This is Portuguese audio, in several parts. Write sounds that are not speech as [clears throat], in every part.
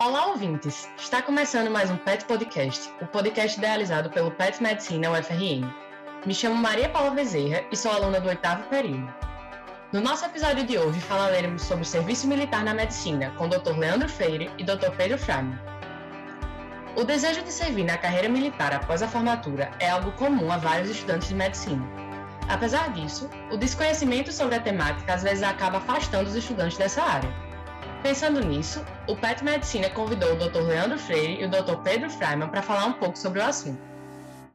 Olá, ouvintes! Está começando mais um PET Podcast, o podcast idealizado pelo PET Medicina UFRN. Me chamo Maria Paula Bezerra e sou aluna do oitavo período. No nosso episódio de hoje falaremos sobre o serviço militar na medicina com o Dr. Leandro Freire e Dr. Pedro Freiman. O desejo de servir na carreira militar após a formatura é algo comum a vários estudantes de medicina. Apesar disso, o desconhecimento sobre a temática às vezes acaba afastando os estudantes dessa área. Pensando nisso, o PET Medicina convidou o Dr. Leandro Freire e o Dr. Pedro Freiman para falar um pouco sobre o assunto.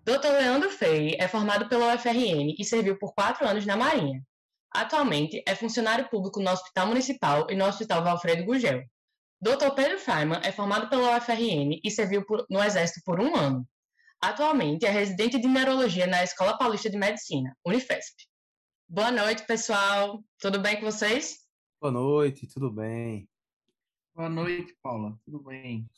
Dr. Leandro Freire é formado pela UFRN e serviu por quatro anos na Marinha. Atualmente é funcionário público no Hospital Municipal e no Hospital Valfredo Gugel. Dr. Pedro Freiman é formado pela UFRN e serviu por, no Exército por um ano. Atualmente é residente de Neurologia na Escola Paulista de Medicina, Unifesp. Boa noite, pessoal. Tudo bem com vocês? Boa noite, tudo bem. Boa noite, Paula. Tudo bem?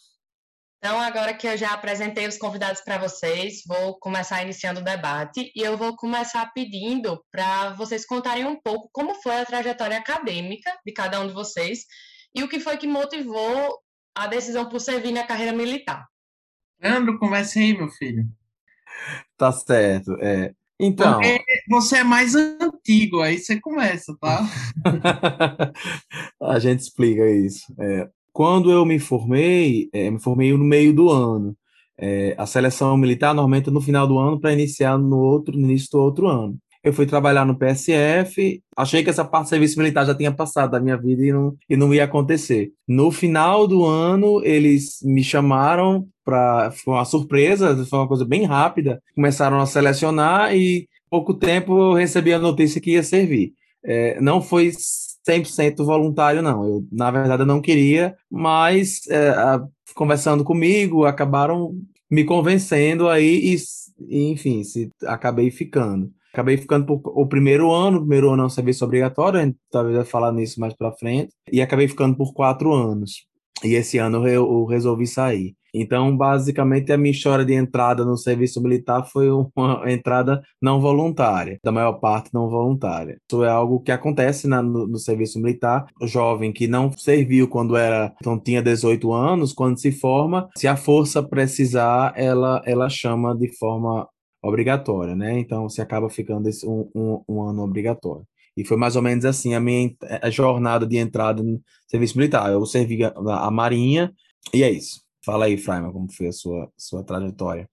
Então, agora que eu já apresentei os convidados para vocês, vou começar iniciando o debate e eu vou começar pedindo para vocês contarem um pouco como foi a trajetória acadêmica de cada um de vocês e o que foi que motivou a decisão por servir na carreira militar. Leandro, comece aí, meu filho. Tá certo. É, então. Porque você é mais antigo, aí você começa, tá? [laughs] a gente explica isso. É, quando eu me formei, é, me formei no meio do ano. É, a seleção militar normalmente é no final do ano para iniciar no outro no início do outro ano. Eu fui trabalhar no PSF, achei que essa parte do serviço militar já tinha passado da minha vida e não, e não ia acontecer. No final do ano, eles me chamaram para. Foi uma surpresa, foi uma coisa bem rápida. Começaram a selecionar e pouco tempo eu recebi a notícia que ia servir. É, não foi 100% voluntário, não. Eu, na verdade, eu não queria, mas é, a, conversando comigo, acabaram me convencendo aí e, enfim, se, acabei ficando. Acabei ficando por o primeiro ano, o primeiro ano é um serviço obrigatório, a gente talvez vai falar nisso mais para frente, e acabei ficando por quatro anos. E esse ano eu, resolvi sair. Então, basicamente, a minha história de entrada no serviço militar foi uma [laughs] entrada não voluntária, da maior parte não voluntária. Isso é algo que acontece na, no, no, serviço militar. O jovem que não serviu quando era, então tinha 18 anos, quando se forma, se a força precisar, ela, ela chama de forma obrigatória, né? Então, você acaba ficando esse, um, um, um ano obrigatório. E foi mais ou menos assim a minha a jornada de entrada no serviço militar. Eu servi a, a Marinha e é isso. Fala aí, Fraima, como foi a sua, sua trajetória?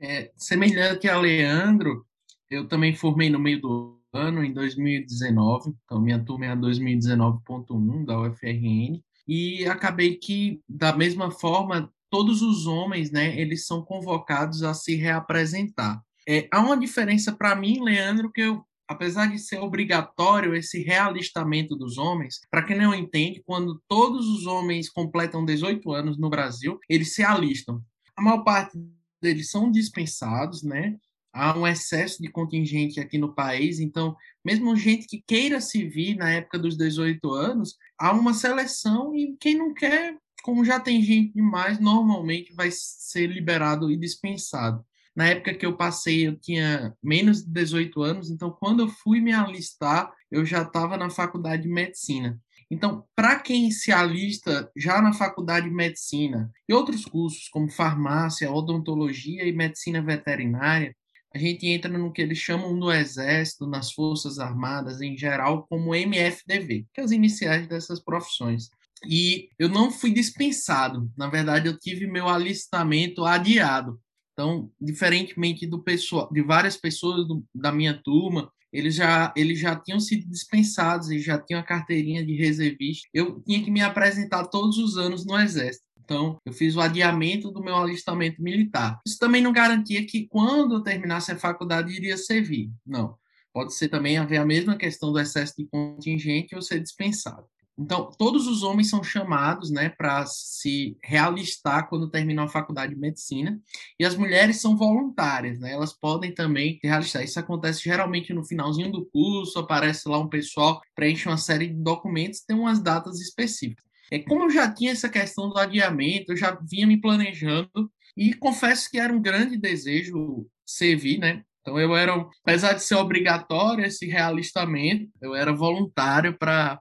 É, semelhante a Leandro, eu também formei no meio do ano, em 2019, então minha turma é a 2019.1 da UFRN, e acabei que, da mesma forma, todos os homens, né, eles são convocados a se reapresentar. É, há uma diferença para mim, Leandro, que eu apesar de ser obrigatório esse realistamento dos homens, para quem não entende, quando todos os homens completam 18 anos no Brasil, eles se alistam. A maior parte deles são dispensados, né? Há um excesso de contingente aqui no país, então, mesmo gente que queira se vir na época dos 18 anos, há uma seleção e quem não quer, como já tem gente demais, normalmente vai ser liberado e dispensado. Na época que eu passei, eu tinha menos de 18 anos, então quando eu fui me alistar, eu já estava na faculdade de medicina. Então, para quem se alista já na faculdade de medicina e outros cursos como farmácia, odontologia e medicina veterinária, a gente entra no que eles chamam no Exército, nas Forças Armadas em geral, como MFDV, que é as iniciais dessas profissões. E eu não fui dispensado, na verdade, eu tive meu alistamento adiado. Então, diferentemente do pessoal, de várias pessoas do, da minha turma, eles já, eles já tinham sido dispensados, eles já tinham a carteirinha de reservista. Eu tinha que me apresentar todos os anos no Exército. Então, eu fiz o adiamento do meu alistamento militar. Isso também não garantia que quando eu terminasse a faculdade iria servir. Não. Pode ser também haver a mesma questão do excesso de contingente ou ser dispensado. Então, todos os homens são chamados né, para se realistar quando terminam a faculdade de medicina, e as mulheres são voluntárias, né, elas podem também se realistar. Isso acontece geralmente no finalzinho do curso, aparece lá um pessoal, preenche uma série de documentos, tem umas datas específicas. É, como eu já tinha essa questão do adiamento, eu já vinha me planejando, e confesso que era um grande desejo servir, né? Então eu era, apesar de ser obrigatório esse realistamento, eu era voluntário para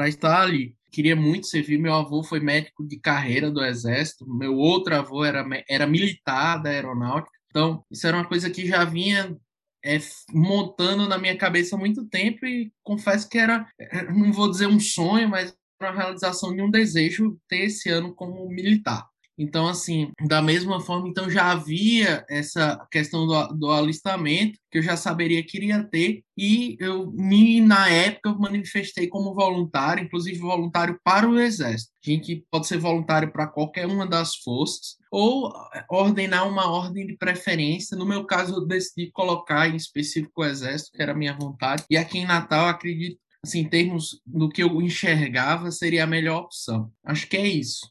para estar ali. queria muito servir. Meu avô foi médico de carreira do Exército, meu outro avô era, era militar da aeronáutica. Então, isso era uma coisa que já vinha é, montando na minha cabeça há muito tempo e confesso que era, não vou dizer um sonho, mas a realização de um desejo ter esse ano como militar. Então, assim, da mesma forma, então já havia essa questão do, do alistamento, que eu já saberia que iria ter, e eu, me, na época, manifestei como voluntário, inclusive voluntário para o Exército. A gente pode ser voluntário para qualquer uma das forças, ou ordenar uma ordem de preferência. No meu caso, eu decidi colocar em específico o Exército, que era a minha vontade, e aqui em Natal, acredito assim, em termos do que eu enxergava, seria a melhor opção. Acho que é isso.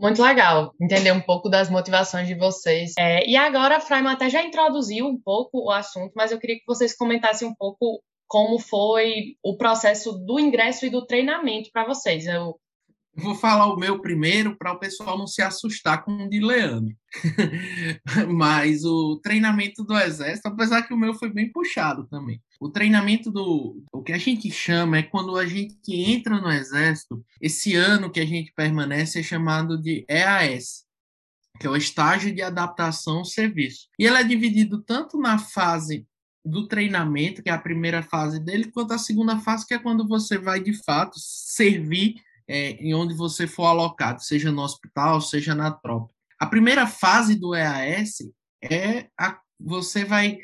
Muito legal entender um pouco das motivações de vocês. É, e agora, a Fraima até já introduziu um pouco o assunto, mas eu queria que vocês comentassem um pouco como foi o processo do ingresso e do treinamento para vocês. Eu Vou falar o meu primeiro para o pessoal não se assustar com o de Leandro. [laughs] Mas o treinamento do Exército, apesar que o meu foi bem puxado também. O treinamento do. O que a gente chama é quando a gente entra no Exército, esse ano que a gente permanece é chamado de EAS, que é o estágio de adaptação ao serviço. E ele é dividido tanto na fase do treinamento, que é a primeira fase dele, quanto a segunda fase, que é quando você vai de fato servir é, em onde você for alocado, seja no hospital, seja na tropa. A primeira fase do EAS é a, você vai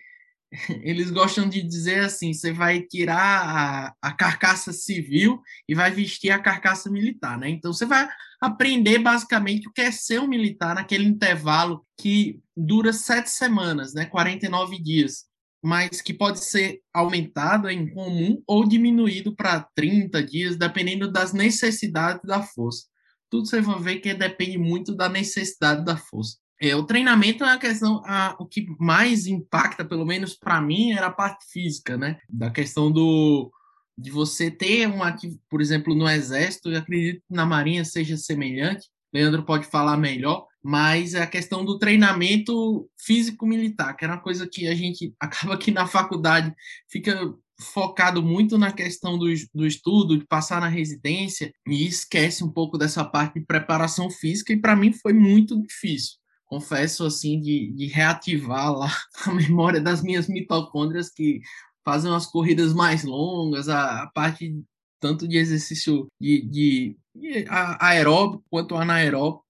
[laughs] eles gostam de dizer assim: você vai tirar a, a, carcaça civil e vai vestir a carcaça militar, né? Então você vai aprender basicamente o que é ser um militar naquele intervalo que dura sete semanas, né? 49 dias mas que pode ser aumentado em comum ou diminuído para 30 dias, dependendo das necessidades da força. Tudo você vai ver que depende muito da necessidade da força. É, o treinamento é a questão, a, o que mais impacta, pelo menos para mim, era a parte física, né? Da questão do de você ter um por exemplo, no exército, eu acredito que na marinha seja semelhante. Leandro pode falar melhor, mas a questão do treinamento físico-militar, que era uma coisa que a gente [laughs] acaba que na faculdade fica focado muito na questão do, do estudo, de passar na residência, e esquece um pouco dessa parte de preparação física, e para mim foi muito difícil. Confesso, assim, de, de reativar lá [laughs] a memória das minhas mitocôndrias que fazem as corridas mais longas, a, a parte tanto de exercício de, de, de aeróbico quanto anaeróbico,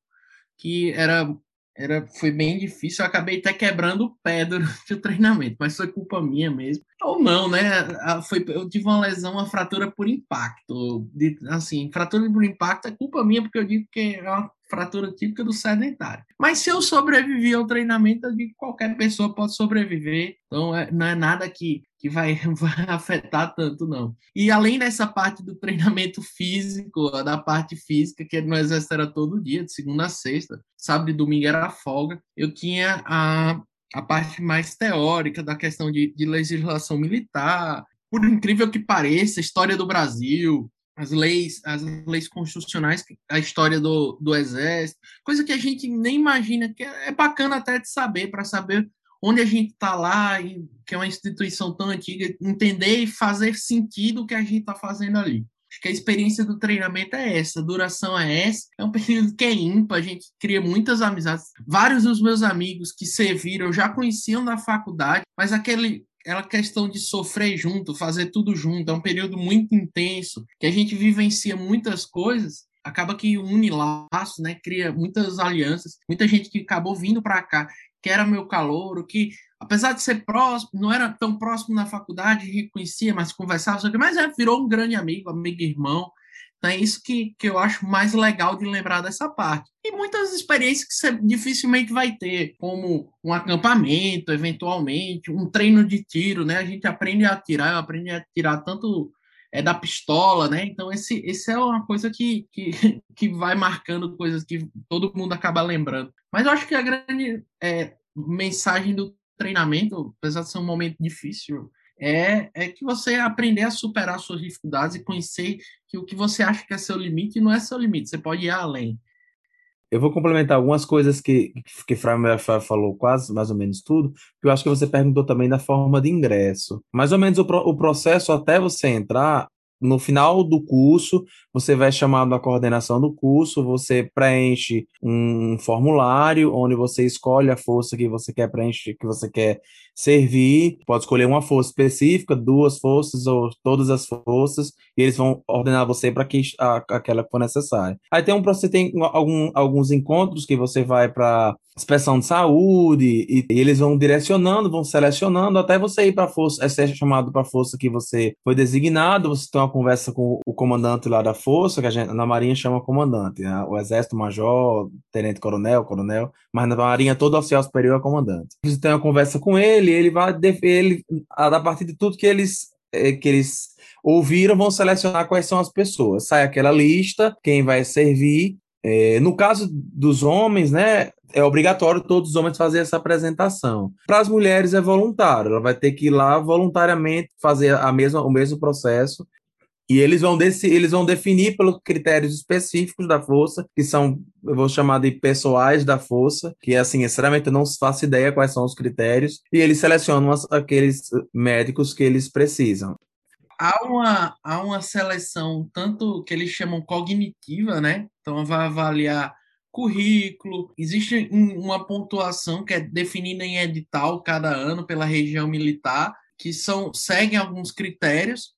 que era, era foi bem difícil. Eu acabei até quebrando o pé durante [laughs] o treinamento, mas foi culpa minha mesmo. Ou não, né? Foi, eu tive uma lesão, uma fratura por impacto. De, assim, fratura por impacto é culpa minha, porque eu digo que é uma fratura típica do sedentário. Mas se eu sobrevivi ao treinamento, eu digo que qualquer pessoa pode sobreviver. Então, é, não é nada que que vai, [laughs] vai afetar tanto, não. E além dessa parte do treinamento físico, da parte física, que no exército era todo dia, de segunda a sexta, sábado e domingo era folga, eu tinha a, a parte mais teórica da questão de, de legislação militar, por incrível que pareça, história do Brasil, as leis, as leis constitucionais, a história do, do exército, coisa que a gente nem imagina, que é bacana até de saber, para saber onde a gente está lá, que é uma instituição tão antiga, entender e fazer sentido o que a gente está fazendo ali. Acho que a experiência do treinamento é essa, a duração é essa, é um período que é ímpar, a gente cria muitas amizades. Vários dos meus amigos que serviram já conheciam da faculdade, mas aquele aquela questão de sofrer junto, fazer tudo junto, é um período muito intenso, que a gente vivencia muitas coisas, acaba que une laços, né, cria muitas alianças, muita gente que acabou vindo para cá que era meu calouro, que apesar de ser próximo, não era tão próximo na faculdade, reconhecia, mas conversava mas é, virou um grande amigo, amigo irmão. Então é isso que, que eu acho mais legal de lembrar dessa parte. E muitas experiências que você dificilmente vai ter, como um acampamento, eventualmente, um treino de tiro, né? A gente aprende a atirar, eu aprendi a atirar tanto é da pistola, né? Então esse, esse é uma coisa que, que, [laughs] que vai marcando coisas que todo mundo acaba lembrando. Mas eu acho que a grande é, mensagem do treinamento, apesar de ser um momento difícil, é, é que você aprender a superar suas dificuldades e conhecer que o que você acha que é seu limite não é seu limite, você pode ir além. Eu vou complementar algumas coisas que, que Framer falou quase, mais ou menos tudo, que eu acho que você perguntou também da forma de ingresso. Mais ou menos o, o processo até você entrar no final do curso, você vai chamado à coordenação do curso, você preenche um formulário onde você escolhe a força que você quer preencher, que você quer servir, pode escolher uma força específica, duas forças ou todas as forças, e eles vão ordenar você para que a, aquela que for necessária. Aí tem um você tem algum, alguns encontros que você vai para inspeção de saúde e, e, eles vão direcionando, vão selecionando até você ir para a força, é ser chamado para a força que você foi designado, você tem uma conversa com o comandante lá da força, que a gente na Marinha chama comandante, né? o exército major, tenente coronel, coronel, mas na Marinha todo oficial superior é comandante. Você tem uma conversa com ele, ele vai ele a partir de tudo que eles é, que eles ouviram vão selecionar quais são as pessoas. Sai aquela lista, quem vai servir. É, no caso dos homens, né, é obrigatório todos os homens fazer essa apresentação. Para as mulheres é voluntário, ela vai ter que ir lá voluntariamente fazer a mesma, o mesmo processo. E eles vão, desse, eles vão definir pelos critérios específicos da força, que são, eu vou chamar de pessoais da força, que assim, sinceramente eu não faço ideia quais são os critérios, e eles selecionam as, aqueles médicos que eles precisam há uma, há uma seleção tanto que eles chamam cognitiva, né? Então vai avaliar currículo, existe uma pontuação que é definida em edital cada ano pela região militar, que são seguem alguns critérios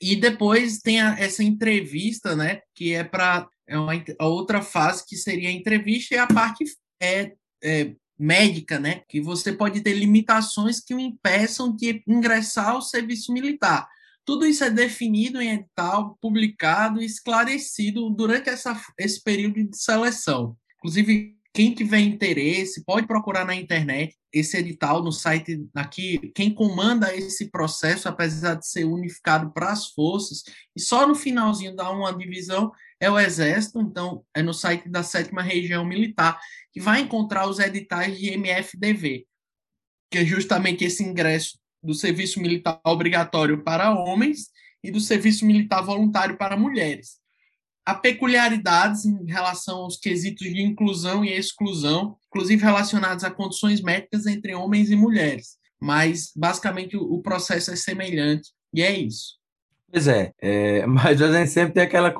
e depois tem a, essa entrevista, né, que é para é uma, a outra fase que seria a entrevista e a parte é, é médica, né, que você pode ter limitações que o impeçam de ingressar ao serviço militar. Tudo isso é definido em edital, publicado e esclarecido durante essa, esse período de seleção. Inclusive, quem tiver interesse pode procurar na internet esse edital no site aqui. Quem comanda esse processo, apesar de ser unificado para as forças, e só no finalzinho dá uma divisão, é o Exército. Então, é no site da sétima região militar que vai encontrar os editais de MFDV, que é justamente esse ingresso do serviço militar obrigatório para homens e do serviço militar voluntário para mulheres. Há peculiaridades em relação aos quesitos de inclusão e exclusão, inclusive relacionados a condições médicas entre homens e mulheres, mas basicamente o processo é semelhante e é isso. Pois é, é, [laughs] mas a gente sempre tem aquela,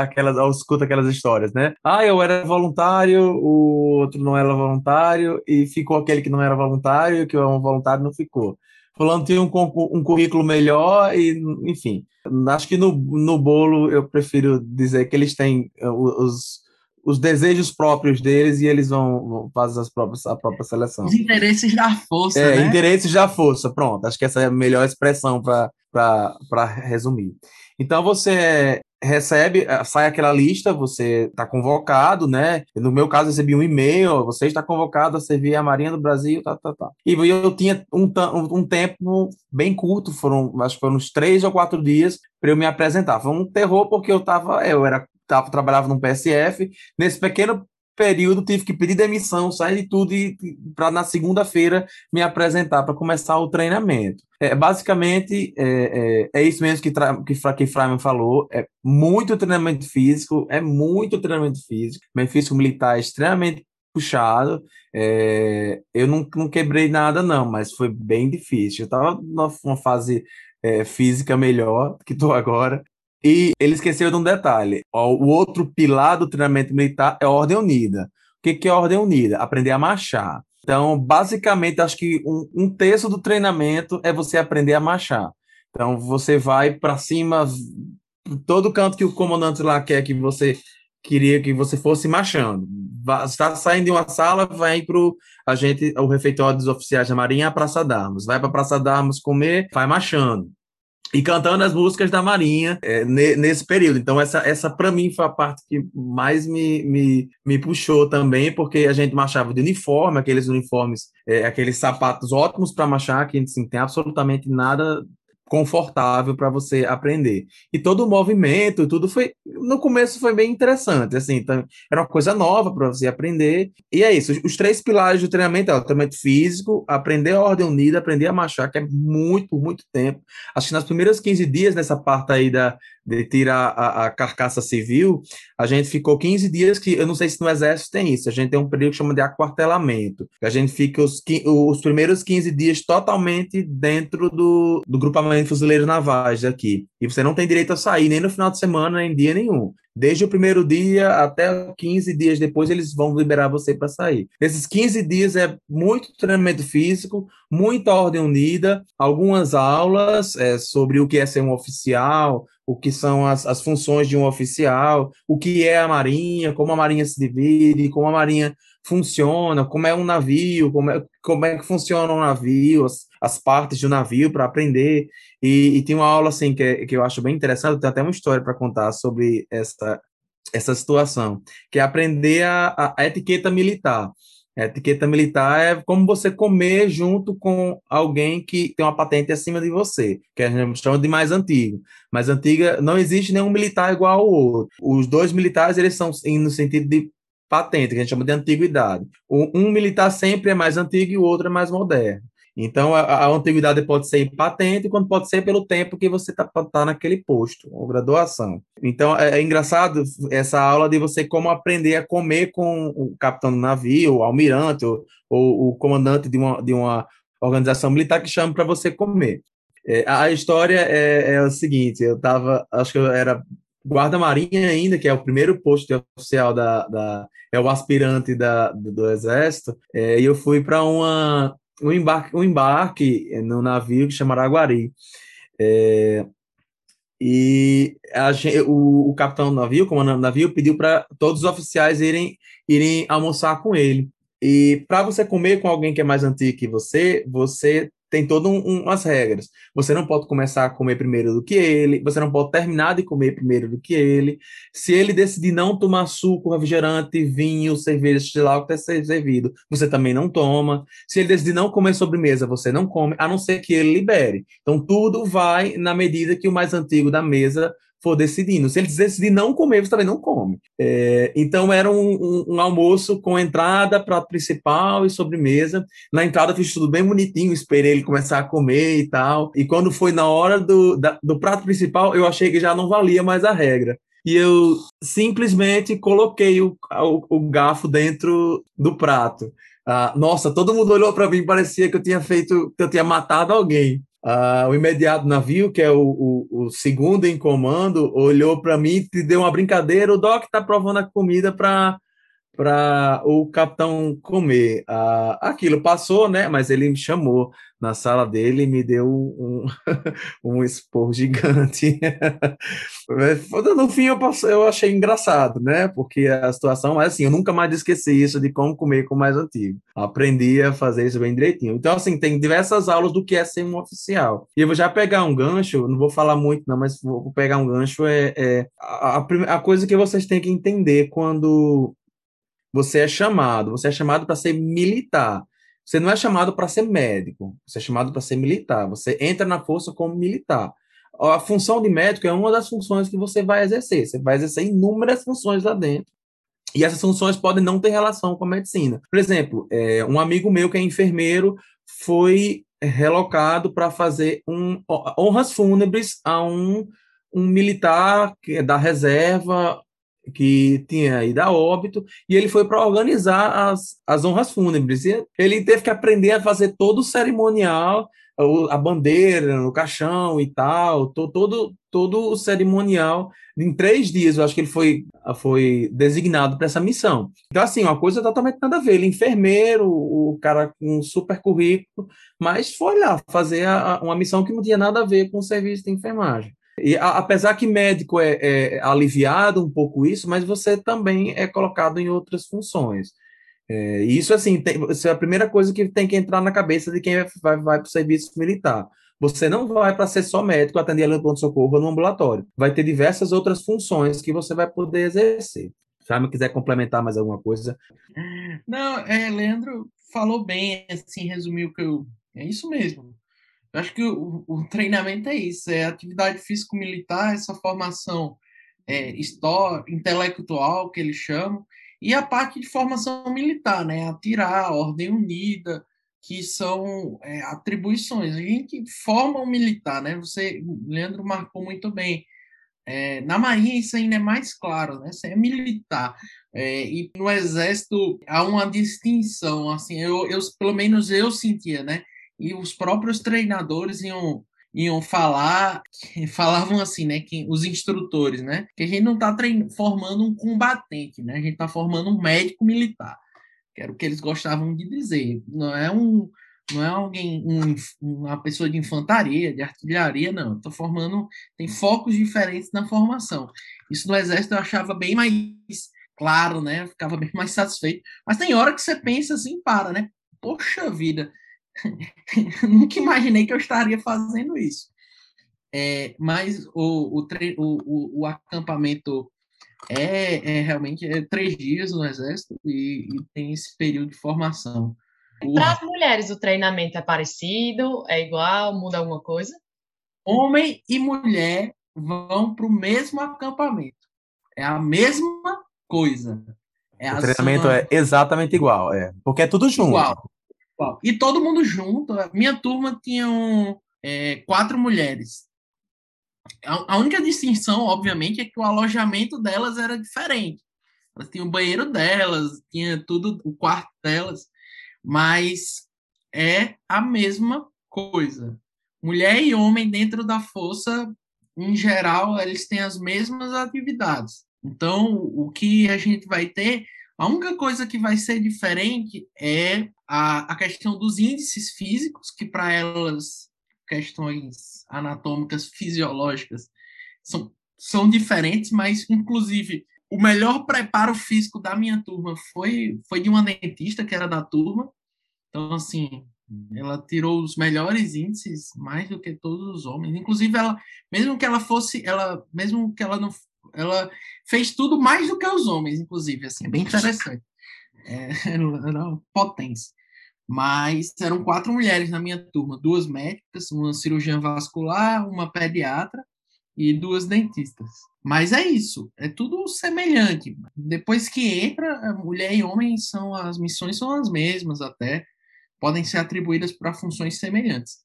aquela, escuta aquelas histórias, né? Ah, eu era voluntário, o outro não era voluntário, e ficou aquele que não era voluntário, e o que é um voluntário não ficou fulano tem um, um currículo melhor e, enfim. Acho que no, no bolo eu prefiro dizer que eles têm uh, os, os desejos próprios deles e eles vão, fazer as próprias, a própria seleção. Os interesses da força, é, né? interesses da força, pronto. Acho que essa é a melhor expressão para resumir. Então você recebe, eh, sai aquela lista, você está convocado, né? No meu caso, recebi um e-mail, você está convocado a servir a Marinha do Brasil, tá, tá, tá. E eu tinha um, um tempo bem curto, foram, acho que foram uns três ou quatro dias para eu me apresentar. Foi um terror porque eu estava, eu era tava, trabalhava no PSF, nesse pequeno período tive que pedir demissão, sair de tudo para na segunda-feira me apresentar para começar o treinamento. É, basicamente, é, é, é isso mesmo que, que, que Freiman falou, é muito treinamento físico, é muito treinamento físico, treinamento físico militar é extremamente puxado, é, eu não, não quebrei nada não, mas foi bem difícil, eu estava numa fase é, física melhor que estou agora, e ele esqueceu de um detalhe: o outro pilar do treinamento militar é a ordem unida. O que, que é a ordem unida? Aprender a marchar. Então, basicamente, acho que um, um terço do treinamento é você aprender a marchar. Então, você vai para cima, todo canto que o comandante lá quer que você queria que você fosse marchando. Está saindo de uma sala, vai para a gente, o refeitório dos oficiais da Marinha, a Praça d'Armas. Vai para a Praça d'Armas comer, vai marchando e cantando as músicas da Marinha é, nesse período. Então, essa, essa para mim foi a parte que mais me, me, me puxou também, porque a gente marchava de uniforme, aqueles uniformes, é, aqueles sapatos ótimos para marchar, que assim, tem absolutamente nada confortável para você aprender. E todo o movimento, tudo foi no começo foi bem interessante, assim, então, era uma coisa nova para você aprender. E é isso, os, três pilares do treinamento é o treinamento físico, aprender a ordem unida, aprender a marchar, que é muito, muito tempo. Acho que nas primeiras 15 dias nessa parte aí da, de tirar a, a, carcaça civil, a gente ficou 15 dias que, eu não sei se no exército tem isso, a gente tem um período que chama de aquartelamento, a gente fica os, os primeiros 15 dias totalmente dentro do, do grupamento de fuzileiros navais aqui, e você não tem direito a sair nem no final de semana, nem dia nenhum. Desde o primeiro dia até 15 dias depois, eles vão liberar você para sair. Esses 15 dias é muito treinamento físico, muita ordem unida, algumas aulas é, sobre o que é ser um oficial, o que são as, as funções de um oficial, o que é a Marinha, como a Marinha se divide, como a Marinha funciona, como é um navio, como é, como é que funciona um navio, as, as partes do navio para aprender. E, e, tem uma aula assim que, que eu acho bem interessante, tem até uma história para contar sobre essa, essa situação, que é aprender a, a etiqueta militar. A etiqueta militar é como você comer junto com alguém que tem uma patente acima de você, que a gente chama de mais antigo. Mais antiga, não existe nenhum militar igual ao outro. Os dois militares, eles são no sentido de patente, que a gente chama de antiguidade. Um militar sempre é mais antigo e o outro é mais moderno. Então, a, a, antiguidade pode ser patente, quando pode ser pelo tempo que você está tá naquele posto, ou graduação. Então, é, é, engraçado essa aula de você como aprender a comer com o capitão do navio, o almirante, ou, ou o comandante de uma, de uma organização militar que chama para você comer. É, a história é, é o seguinte: eu estava, acho que eu era guarda-marinha ainda, que é o primeiro posto oficial da, da é o aspirante da, do, do exército, é, e eu fui para uma um embarque, um embarque no navio que chama Araguari. É, e a, o, o, capitão do navio, comandante do navio, pediu para todos os oficiais irem, irem almoçar com ele. E para você comer com alguém que é mais antigo que você, você tem todas um, umas regras. Você não pode começar a comer primeiro do que ele, você não pode terminar de comer primeiro do que ele. Se ele decidir não tomar suco, refrigerante, vinho, cerveja, sei lá o que está servido, você também não toma. Se ele decidir não comer sobremesa, você não come, a não ser que ele libere. Então, tudo vai na medida que o mais antigo da mesa for decidindo. Se ele decidir não comer, você também não come. É, então era um, um, um, almoço com entrada, prato principal e sobremesa. Na entrada fiz tudo bem bonitinho, esperei ele começar a comer e tal. E quando foi na hora do, da, do prato principal, eu achei que já não valia mais a regra. E eu simplesmente coloquei o, o, o garfo dentro do prato. Ah, nossa, todo mundo olhou para mim, parecia que eu tinha feito, que eu tinha matado alguém. Uh, o imediato navio, que é o, o, o segundo em comando, olhou para mim e deu uma brincadeira. O Doc está provando a comida para para o capitão comer. Uh, aquilo passou, né? Mas ele me chamou na sala dele e me deu um, [laughs] um expor gigante. [laughs] no fim, eu, passei, eu achei engraçado, né? Porque a situação, mas assim, eu nunca mais esqueci isso de como comer com o mais antigo. Aprendi a fazer isso bem direitinho. Então, assim, tem diversas aulas do que é ser um oficial. E eu vou já pegar um gancho, não vou falar muito, não, mas vou pegar um gancho. É, é a, a, a coisa que vocês têm que entender quando você é chamado, você é chamado para ser militar. Você não é chamado para ser médico, você é chamado para ser militar. Você entra na força como militar. A função de médico é uma das funções que você vai exercer. Você vai exercer inúmeras funções lá dentro. E essas funções podem não ter relação com a medicina. Por exemplo, é, um amigo meu que é enfermeiro foi relocado para fazer um, honras fúnebres a um, um militar é da reserva que tinha ido a óbito, e ele foi para organizar as, as honras fúnebres. E ele teve que aprender a fazer todo o cerimonial, a bandeira no caixão e tal, todo, todo o cerimonial em três dias. Eu acho que ele foi, foi designado para essa missão. Então, assim, uma coisa totalmente nada a ver. Ele é enfermeiro, o cara com um super currículo, mas foi lá fazer a, uma missão que não tinha nada a ver com o serviço de enfermagem. E a, apesar que médico é, é, aliviado um pouco isso, mas você também é colocado em outras funções. É, isso, assim, tem, isso é a primeira coisa que tem que entrar na cabeça de quem vai, vai para o serviço militar. Você não vai para ser só médico, atender ali no pronto-socorro ou no ambulatório. Vai ter diversas outras funções que você vai poder exercer. Se me quiser complementar mais alguma coisa. Não, é, Leandro falou bem, assim, resumiu que eu. É isso mesmo. Eu acho que o, o treinamento é isso, é atividade físico-militar, essa formação é, história, intelectual, que eles chamam, e a parte de formação militar, né? Atirar, Ordem Unida, que são é, atribuições. A gente forma um militar, né? Você, Leandro marcou muito bem. É, na Marinha isso ainda é mais claro, né? Você é militar. É, e no Exército há uma distinção, assim, eu, eu, pelo menos eu sentia, né? E os próprios treinadores iam, iam falar, [laughs] falavam assim, né? Que, os instrutores, né? Que a gente não está formando um combatente, né? A gente está formando um médico militar que era o que eles gostavam de dizer. Não é um não é alguém um, uma pessoa de infantaria, de artilharia, não. Estou formando tem focos diferentes na formação. Isso no exército eu achava bem mais claro, né? Ficava bem mais satisfeito. Mas tem hora que você pensa assim, para, né? Poxa vida, nunca imaginei que eu estaria fazendo isso. É, mas o, o, o, o, acampamento é, é realmente é três dias no exército e, e tem esse período de formação. Para as mulheres, o treinamento é parecido, é igual, muda alguma coisa? Homem e mulher vão para o mesmo acampamento. É a mesma coisa. É o treinamento zona... é exatamente igual, é. Porque é tudo junto. Igual. E todo mundo junto. Minha turma tinha um, é, quatro mulheres. A, única distinção, obviamente, é que o alojamento delas era diferente. Elas tinham o banheiro delas, tinha tudo, o quarto delas, mas é a mesma coisa. Mulher e homem dentro da força, em geral, eles têm as mesmas atividades. Então, o que a gente vai ter, a única coisa que vai ser diferente é a, a questão dos índices físicos, que para elas questões anatômicas fisiológicas são, são diferentes, mas, inclusive, o melhor preparo físico da minha turma foi, foi de uma dentista que era da turma. Então, assim, ela tirou os melhores índices, mais do que todos os homens. Inclusive, ela, mesmo que ela fosse, ela, mesmo que ela não, ela fez tudo mais do que os homens, inclusive, assim, é bem interessante. É, [laughs] era uma potência. Mas eram quatro mulheres na minha turma, duas médicas, uma cirurgiã vascular, uma pediatra e duas dentistas. Mas é isso, é tudo semelhante. Depois que entra, mulher e homem são as missões são as mesmas até, podem ser atribuídas para funções semelhantes.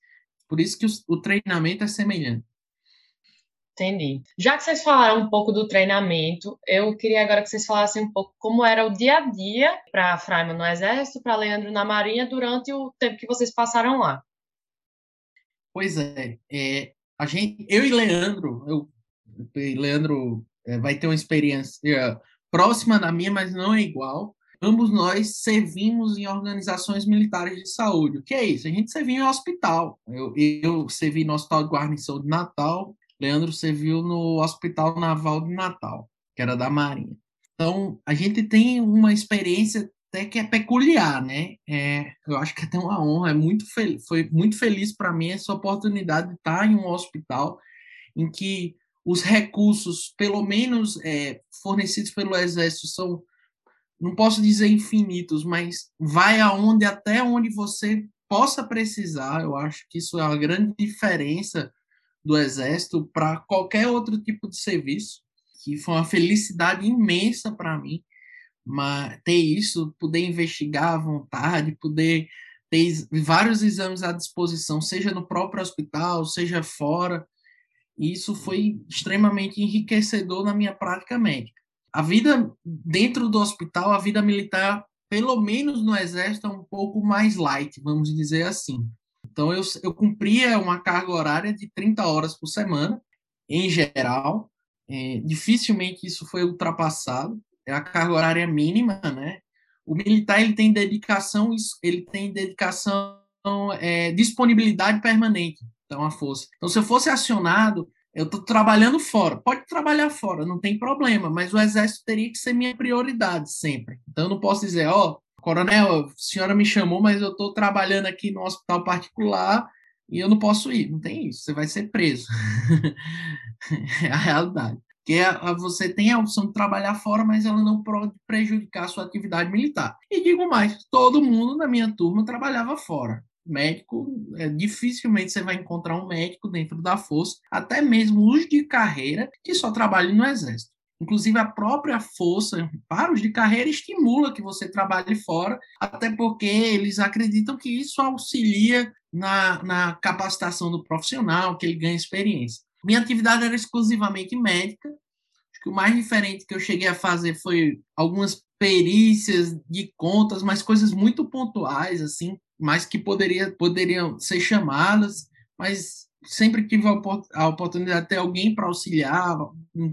Por isso que o, o treinamento é semelhante. Entendi. Já que vocês falaram um pouco do treinamento, eu queria agora que vocês falassem um pouco como era o dia a dia para Fraima no Exército, para Leandro na Marinha, durante o tempo que vocês passaram lá. Pois é, é a gente, eu e Leandro, eu, Leandro é, vai ter uma experiência próxima da minha, mas não é igual. Ambos nós servimos em organizações militares de saúde. O que é isso? A gente serviu em hospital. Eu, eu servi no Hospital de Guarnição de Natal Leandro serviu no Hospital Naval de Natal, que era da Marinha. Então, a gente tem uma experiência até que é peculiar, né? É, eu acho que é até uma honra, é muito foi muito feliz para mim essa oportunidade de estar em um hospital em que os recursos, pelo menos é, fornecidos pelo Exército, são, não posso dizer infinitos, mas vai aonde até onde você possa precisar. Eu acho que isso é uma grande diferença do Exército para qualquer outro tipo de serviço, que foi uma felicidade imensa para mim, mas ter isso, poder investigar à vontade, poder ter vários exames à disposição, seja no próprio hospital, seja fora. Isso foi extremamente enriquecedor na minha prática médica. A vida dentro do hospital, a vida militar, pelo menos no exército, é um pouco mais light, vamos dizer assim. Então, eu, eu cumpria uma carga horária de 30 horas por semana, em geral. É, dificilmente isso foi ultrapassado. É a carga horária mínima, né? O militar ele tem dedicação, ele tem dedicação, é, disponibilidade permanente. Então, a força. Então, se eu fosse acionado, eu estou trabalhando fora. Pode trabalhar fora, não tem problema, mas o exército teria que ser minha prioridade sempre. Então, eu não posso dizer, ó, oh, Coronel, a senhora me chamou, mas eu estou trabalhando aqui no hospital particular e eu não posso ir. Não tem isso, você vai ser preso. [laughs] é a realidade. Porque você tem a opção de trabalhar fora, mas ela não pode prejudicar a sua atividade militar. E digo mais, todo mundo na minha turma trabalhava fora. Médico, é, dificilmente você vai encontrar um médico dentro da força, até mesmo os de carreira, que só trabalham no exército. Inclusive, a própria força para os de carreira estimula que você trabalhe fora, até porque eles acreditam que isso auxilia na, na capacitação do profissional, que ele ganha experiência. Minha atividade era exclusivamente médica. Acho que o mais diferente que eu cheguei a fazer foi algumas perícias de contas, mas coisas muito pontuais, assim, mas que poderia, poderiam ser chamadas, mas sempre tive a oportunidade de ter alguém para auxiliar,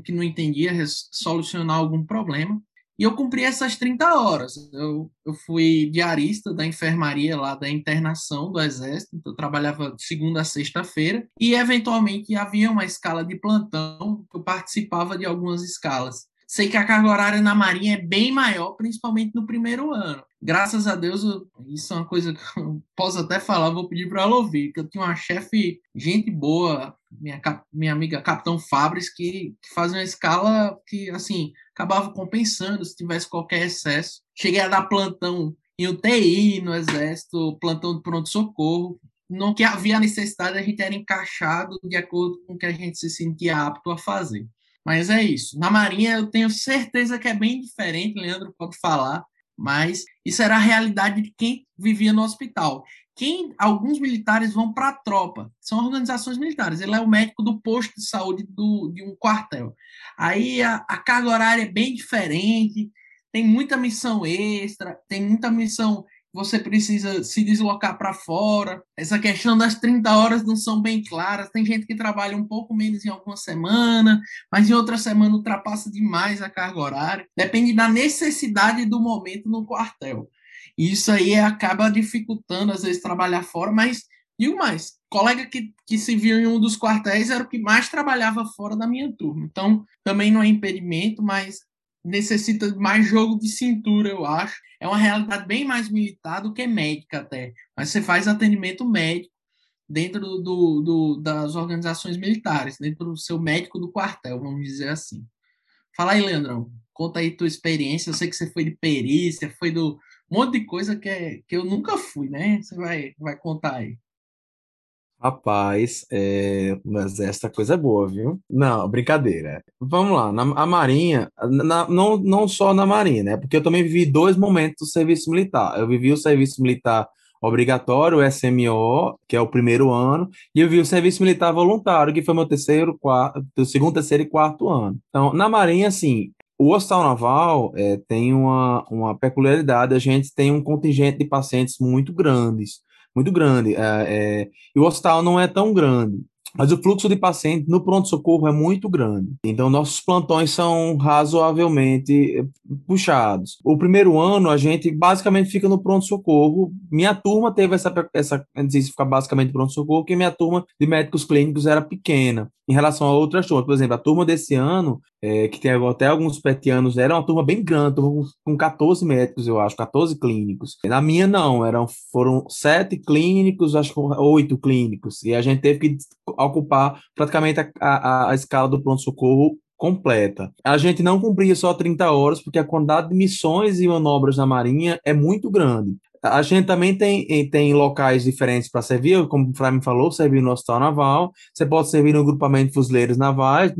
que não entendia, solucionar algum problema. E eu cumpri essas 30 horas. Eu, eu fui diarista da enfermaria lá da internação do Exército, então eu trabalhava segunda a sexta-feira, e eventualmente havia uma escala de plantão, eu participava de algumas escalas. Sei que a carga horária na Marinha é bem maior, principalmente no primeiro ano. Graças a Deus, isso é uma coisa que eu posso até falar, vou pedir para ela ouvir, que eu tinha uma chefe, gente boa, minha, minha amiga Capitão Fabres, que, que fazia uma escala que, assim, acabava compensando se tivesse qualquer excesso. Cheguei a dar plantão em UTI no Exército, plantão de pronto-socorro. Não que havia necessidade, a gente era encaixado de acordo com o que a gente se sentia apto a fazer. Mas é isso. Na Marinha eu tenho certeza que é bem diferente, Leandro pode falar, mas isso era a realidade de quem vivia no hospital. Quem alguns militares vão para a tropa, são organizações militares. Ele é o médico do posto de saúde do, de um quartel. Aí a, a carga horária é bem diferente, tem muita missão extra, tem muita missão você precisa se deslocar para fora. Essa questão das 30 horas não são bem claras. Tem gente que trabalha um pouco menos em alguma semana, mas em outra semana ultrapassa demais a carga horária. Depende da necessidade do momento no quartel. Isso aí acaba dificultando, às vezes, trabalhar fora, mas digo mais, colega que, que se viu em um dos quartéis era o que mais trabalhava fora da minha turma. Então, também não é impedimento, mas necessita mais jogo de cintura, eu acho. É uma realidade bem mais militar do que médica até. Mas você faz atendimento médico dentro do, do, das organizações militares, dentro do seu médico do quartel, vamos dizer assim. Fala aí, Leandrão. Conta aí tua experiência. Eu sei que você foi de perícia, foi do um monte de coisa que, é, que eu nunca fui, né? Você vai, vai contar aí. Rapaz, é, mas essa coisa é boa, viu? Não, brincadeira. Vamos lá, na, a Marinha, na, não, não só na Marinha, né? Porque eu também vivi dois momentos do serviço militar. Eu vivi o serviço militar obrigatório, o SMO, que é o primeiro ano, e eu vi o serviço militar voluntário, que foi meu terceiro, quarto, segundo, terceiro e quarto ano. Então, na Marinha, assim, o Hospital Naval é, tem uma, uma peculiaridade, a gente tem um contingente de pacientes muito grandes muito grande. É, é, e o hospital não é tão grande. Mas o fluxo de pacientes no pronto-socorro é muito grande. Então, nossos plantões são razoavelmente eh, puxados. O primeiro ano, a gente basicamente fica no pronto-socorro. Minha turma teve essa, essa disse ficar basicamente pronto-socorro, porque minha turma de médicos clínicos era pequena em relação a outras turmas. Por exemplo, a turma desse ano, é, que tem até alguns petianos, era uma turma bem grande, com 14 médicos, eu acho, 14 clínicos. Na minha, não, eram, foram sete clínicos, acho que oito clínicos, e a gente teve que ocupar praticamente a, a, a escala do pronto-socorro completa. A gente não cumpria só 30 horas, porque a quantidade de missões e manobras na Marinha é muito grande. A gente também tem, tem locais diferentes para servir, como o Flávio falou, servir no Hospital Naval, você pode servir no grupamento fuzileiros navais,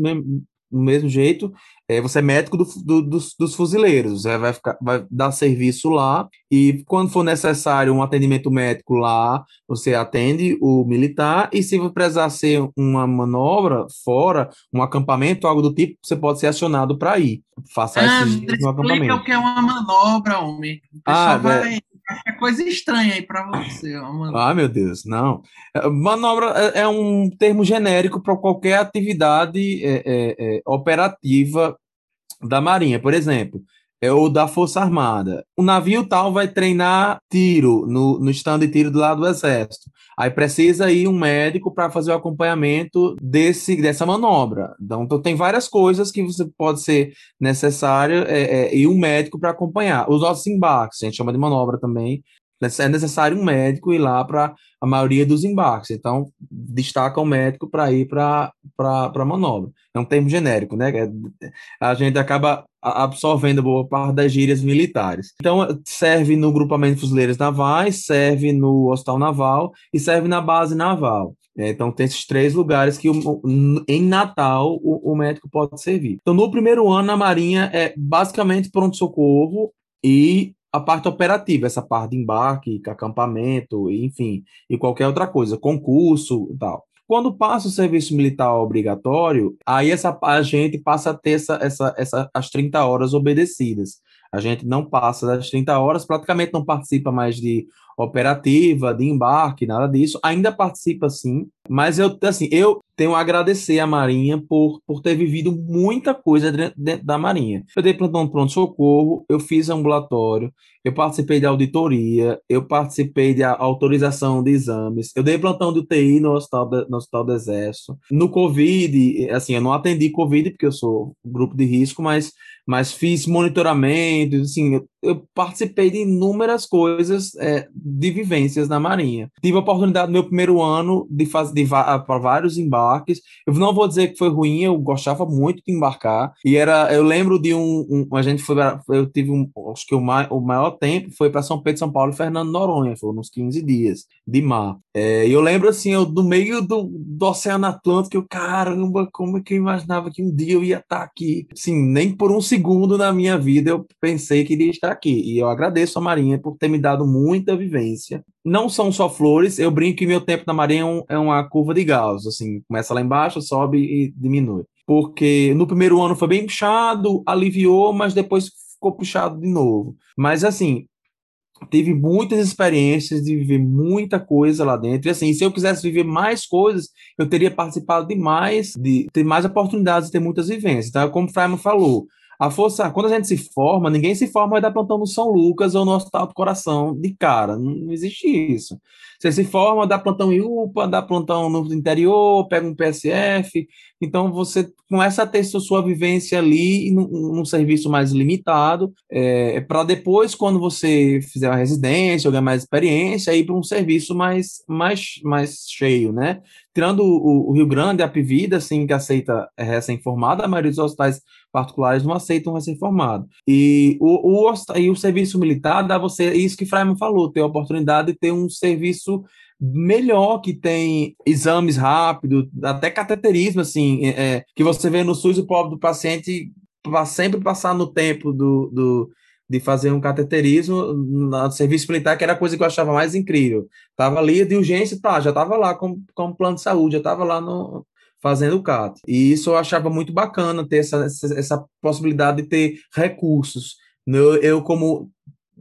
do mesmo, jeito, é, você é médico do, do, dos, dos, fuzileiros, vai, ficar, vai dar serviço lá, e quando for necessário um atendimento médico lá, você atende o militar, e se precisar ser uma manobra fora, um acampamento, algo do tipo, você pode ser acionado para ir. Faça ah, dias no acampamento. o que é uma manobra, homem. O ah, vai... É coisa estranha aí para você. Mano. Ah, meu Deus, não. É, manobra é, é um termo genérico para qualquer atividade é, é, é, operativa da Marinha. Por exemplo, é o da Força Armada. O navio tal vai treinar tiro no, no stand de tiro do lado do Exército. Aí precisa ir um médico para fazer o acompanhamento desse, dessa manobra. Então, então, tem várias coisas que você pode ser necessário é, é, e um médico para acompanhar. Os nossos embarques, a gente chama de manobra também. É necessário um médico ir lá para a maioria dos embarques. Então, destaca o médico para ir para a manobra. É um termo genérico, né? É, a gente acaba absorvendo boa parte das gírias militares. Então, serve no grupamento de fuzileiros navais, serve no hospital naval e serve na base naval. É, então, tem esses três lugares que em Natal o, o, médico pode servir. Então, no primeiro ano, na Marinha, é basicamente pronto-socorro e a parte operativa, essa parte de embarque, acampamento, enfim, e qualquer outra coisa, concurso e tal. Quando passa o serviço militar obrigatório, aí essa, a gente passa a ter essa, essa, essa, as 30 horas obedecidas. A gente não passa das 30 horas, praticamente não participa mais de operativa, de embarque, nada disso. Ainda participa sim, mas eu, assim, eu tenho a agradecer à Marinha por, por ter vivido muita coisa dentro, da Marinha. Eu dei plantão pronto-socorro, eu fiz ambulatório, eu participei de auditoria, eu participei de autorização de exames, eu dei plantão de UTI no Hospital, de, no hospital do Exército. No Covid, assim, eu não atendi Covid porque eu sou grupo de risco, mas mas fiz monitoramento, assim, eu, eu participei de inúmeras coisas é, de vivências na Marinha. Tive a oportunidade no meu primeiro ano de fazer para vários embarques. Eu não vou dizer que foi ruim, eu gostava muito de embarcar. E era, eu lembro de um, um a gente foi, eu tive um, acho que o, mai, o maior tempo foi para São Pedro, São Paulo e Fernando Noronha, foram uns 15 dias de mar. É, eu lembro assim, eu do meio do, do Oceano Atlântico, eu, caramba, como é que eu imaginava que um dia eu ia estar aqui? Assim, nem por um segundo na minha vida eu pensei que iria estar aqui. E eu agradeço a Marinha por ter me dado muita vivência. Não são só flores, eu brinco que meu tempo na Marinha é, é uma curva de Gauss, assim, começa lá embaixo, sobe e diminui. Porque no primeiro ano foi bem puxado, aliviou, mas depois ficou puxado de novo. Mas assim, tive muitas experiências de viver muita coisa lá dentro. E assim, se eu quisesse viver mais coisas, eu teria participado de mais, de ter mais oportunidades de ter muitas vivências. Então, como o Freiman falou, a força, quando a gente se forma, ninguém se forma e dá plantão no São Lucas ou no Hospital do Coração de cara. Não, existe isso. Você se forma, dá plantão em UPA, dá plantão no interior, pega um PSF. Então você começa a ter sua vivência ali num, num serviço mais limitado, é, para depois, quando você fizer uma residência, ou ganhar mais experiência, ir para um serviço mais, mais, mais cheio, né? Tirando o, o Rio Grande, a Pivida, assim, que aceita recém-formada, a maioria dos hospitais particulares não aceitam recém-formado. E o, o, e o serviço militar dá você, isso que Freiman falou, ter a oportunidade de ter um serviço melhor, que tem exames rápidos, até cateterismo, assim, é, é que você vê no SUS o pobre do paciente para sempre passar no tempo do, do de fazer um cateterismo no serviço militar, que era a coisa que eu achava mais incrível. Tava ali de urgência, tá, já tava lá com, com plano de saúde, já tava lá no, fazendo o CAT. E isso eu achava muito bacana, ter essa, essa, essa possibilidade de ter recursos. Eu, eu como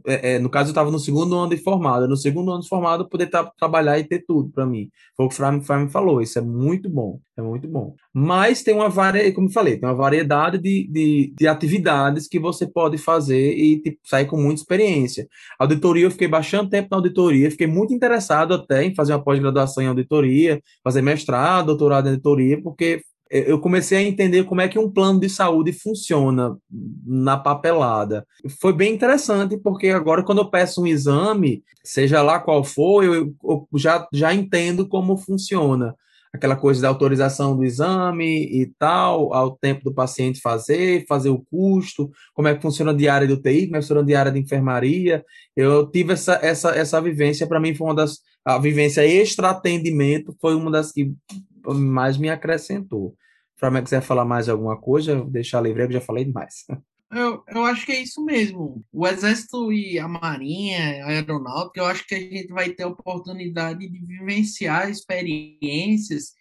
é, é, no caso, eu estava no segundo ano de formado. No segundo ano de formado, poder tá, trabalhar e ter tudo para mim. Foi o que o Fry me falou. Isso é muito bom. É muito bom. Mas tem uma variedade, como eu falei, tem uma variedade de, de, de atividades que você pode fazer e tipo, sair com muita experiência. Auditoria, eu fiquei bastante tempo na auditoria, fiquei muito interessado até em fazer uma pós-graduação em auditoria, fazer mestrado, doutorado em auditoria, porque eu comecei a entender como é que um plano de saúde funciona na papelada. Foi bem interessante, porque agora, quando eu peço um exame, seja lá qual for, eu, eu já, já entendo como funciona. Aquela coisa da autorização do exame e tal, ao tempo do paciente fazer, fazer o custo, como é que funciona a diária do TI, como é que funciona a diária de enfermaria. Eu tive essa, essa, essa vivência, para mim foi uma das. A vivência extra-atendimento foi uma das que mais me acrescentou. Flamengo quiser falar mais alguma coisa, deixar livre, eu já falei demais. Eu, eu acho que é isso mesmo. O Exército e a Marinha, a Aeronáutica, eu acho que a gente vai ter a oportunidade de vivenciar experiências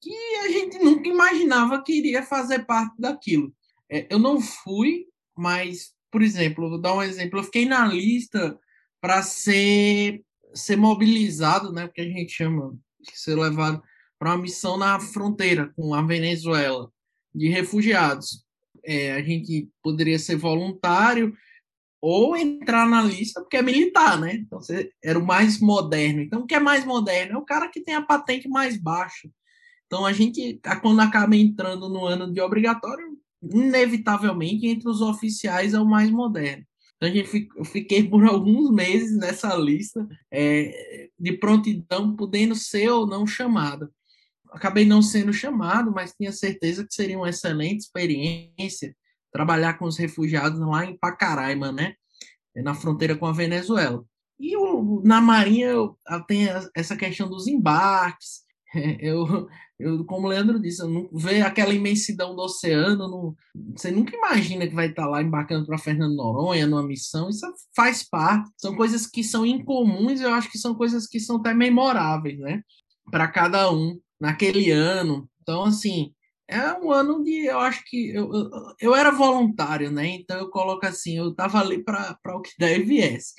que a gente nunca imaginava que iria fazer parte daquilo. É, eu não fui, mas, por exemplo, vou dar um exemplo. Eu fiquei na lista para ser, ser mobilizado, né? Porque a gente chama, ser levado para uma missão na fronteira com a Venezuela de refugiados. É, a gente poderia ser voluntário ou entrar na lista porque é militar, né? Então você era o mais moderno. Então o que é mais moderno é o cara que tem a patente mais baixa. Então a gente, quando acaba entrando no ano de obrigatório, inevitavelmente entre os oficiais é o mais moderno. Então, a gente, eu fiquei por [laughs] alguns meses nessa lista é, de prontidão, podendo ser ou não chamado. Acabei não sendo chamado, mas tinha certeza que seria uma excelente experiência trabalhar com os refugiados lá em Pacaraima, né? Na fronteira com a Venezuela. E o, na Marinha eu, tem essa questão dos embarques. [laughs] Eu, eu, como o Leandro disse, eu não, ver aquela imensidão do oceano, não, você nunca imagina que vai estar lá embarcando para Fernando Noronha numa missão. Isso faz parte. São coisas que são incomuns. Eu acho que são coisas que são até memoráveis, né? Para cada um naquele ano. Então, assim, é um ano de. Eu acho que. Eu, eu, eu era voluntário, né? Então, eu coloco assim: eu estava ali para o que [laughs] der e viesse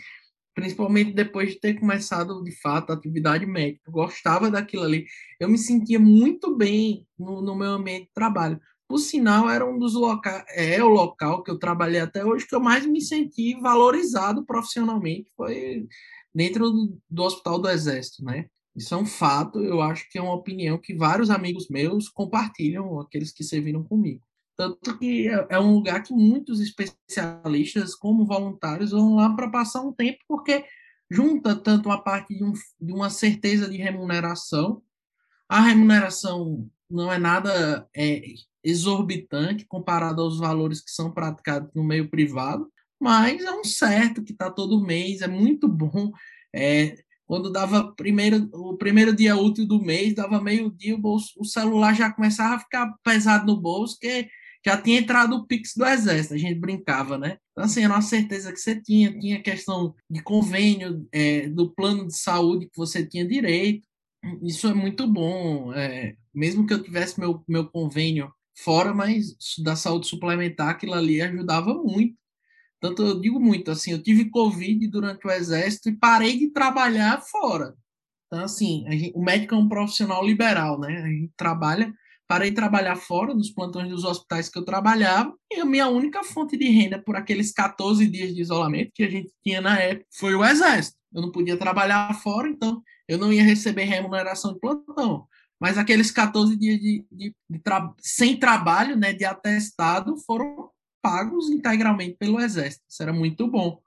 principalmente depois de ter começado de fato a atividade médica. Eu gostava daquilo ali. Eu me sentia muito bem no, no meu ambiente de trabalho. Por sinal, era um dos locais, é o local que eu trabalhei até hoje que eu mais me senti valorizado profissionalmente, foi dentro do, do Hospital do Exército, né? Isso é um fato, eu acho que é uma opinião que vários amigos meus compartilham, aqueles que serviram comigo. Tanto que é, é um lugar que muitos especialistas, como voluntários, vão lá para passar um tempo, porque junta tanto a parte de, um, de uma certeza de remuneração, a remuneração não é nada é, exorbitante comparado aos valores que são praticados no meio privado, mas é um certo que está todo mês, é muito bom. É, quando dava primeiro, o primeiro dia útil do mês, dava meio dia, o, bolso, o celular já começava a ficar pesado no bolso, que já tinha entrado o Pix do Exército, a gente brincava, né? Então, assim, era uma certeza que você tinha, tinha questão de convênio, é, do plano de saúde que você tinha direito, isso é muito bom, é, mesmo que eu tivesse meu, meu convênio fora, mas da saúde suplementar, aquilo ali ajudava muito. Tanto eu digo muito, assim, eu tive Covid durante o Exército e parei de trabalhar fora. Então, assim, gente, o médico é um profissional liberal, né? A gente trabalha parei de trabalhar fora, nos plantões dos hospitais que eu trabalhava, e a minha única fonte de renda por aqueles 14 dias de isolamento que a gente tinha na época foi o exército. Eu não podia trabalhar fora, então eu não ia receber remuneração de plantão. Mas aqueles 14 dias de, de, de tra sem trabalho, né, de atestado, foram pagos integralmente pelo exército. Isso era muito bom.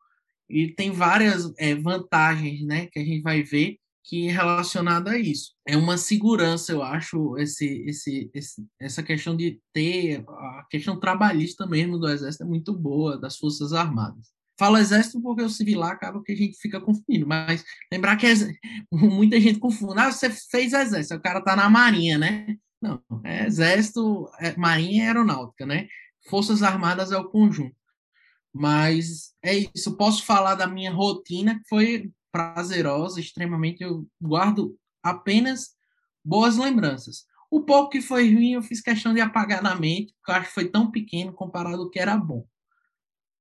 E tem várias é, vantagens, né, que a gente vai ver que relacionada a isso. É uma segurança, eu acho, esse, esse, esse, essa questão de ter a questão trabalhista mesmo do Exército é muito boa, das Forças Armadas. Falo Exército porque o civil lá acaba que a gente fica confundindo, mas lembrar que [laughs] muita gente confunde. Ah, você fez Exército, o cara tá na Marinha, né? Não, é Exército, é Marinha e Aeronáutica, né? Forças Armadas é o conjunto. Mas é isso, posso falar da minha rotina, que foi prazerosa, extremamente. Eu guardo apenas boas lembranças. O pouco que foi ruim, eu fiz questão de apagar na mente, porque eu acho que foi tão pequeno comparado ao que era bom.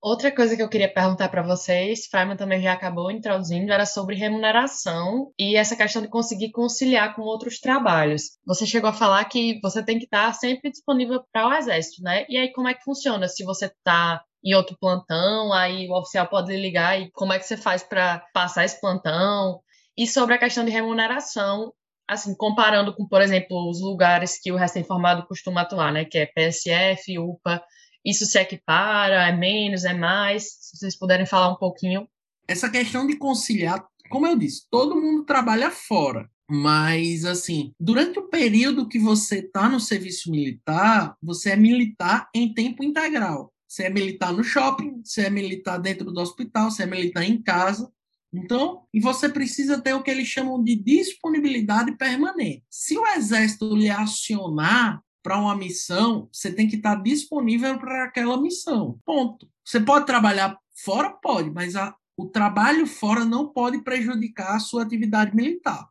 Outra coisa que eu queria perguntar para vocês, Freiman também já acabou introduzindo, era sobre remuneração e essa questão de conseguir conciliar com outros trabalhos. Você chegou a falar que você tem que estar sempre disponível para o exército, né? E aí como é que funciona? Se você está em outro plantão, aí o oficial pode ligar e como é que você faz para passar esse plantão? E sobre a questão de remuneração, assim, comparando com, por exemplo, os lugares que o recém-formado costuma atuar, né, que é PSF, UPA, isso se equipara, é menos, é mais? Se vocês puderem falar um pouquinho. Essa questão de conciliar, como eu disse, todo mundo trabalha fora. Mas, assim, durante o período que você está no serviço militar, você é militar em tempo integral. Você é militar no shopping, você é militar dentro do hospital, você é militar em casa. Então, e você precisa ter o que eles chamam de disponibilidade permanente. Se o exército lhe acionar para uma missão, você tem que estar disponível para aquela missão. Ponto. Você pode trabalhar fora? Pode, mas a, o trabalho fora não pode prejudicar a sua atividade militar.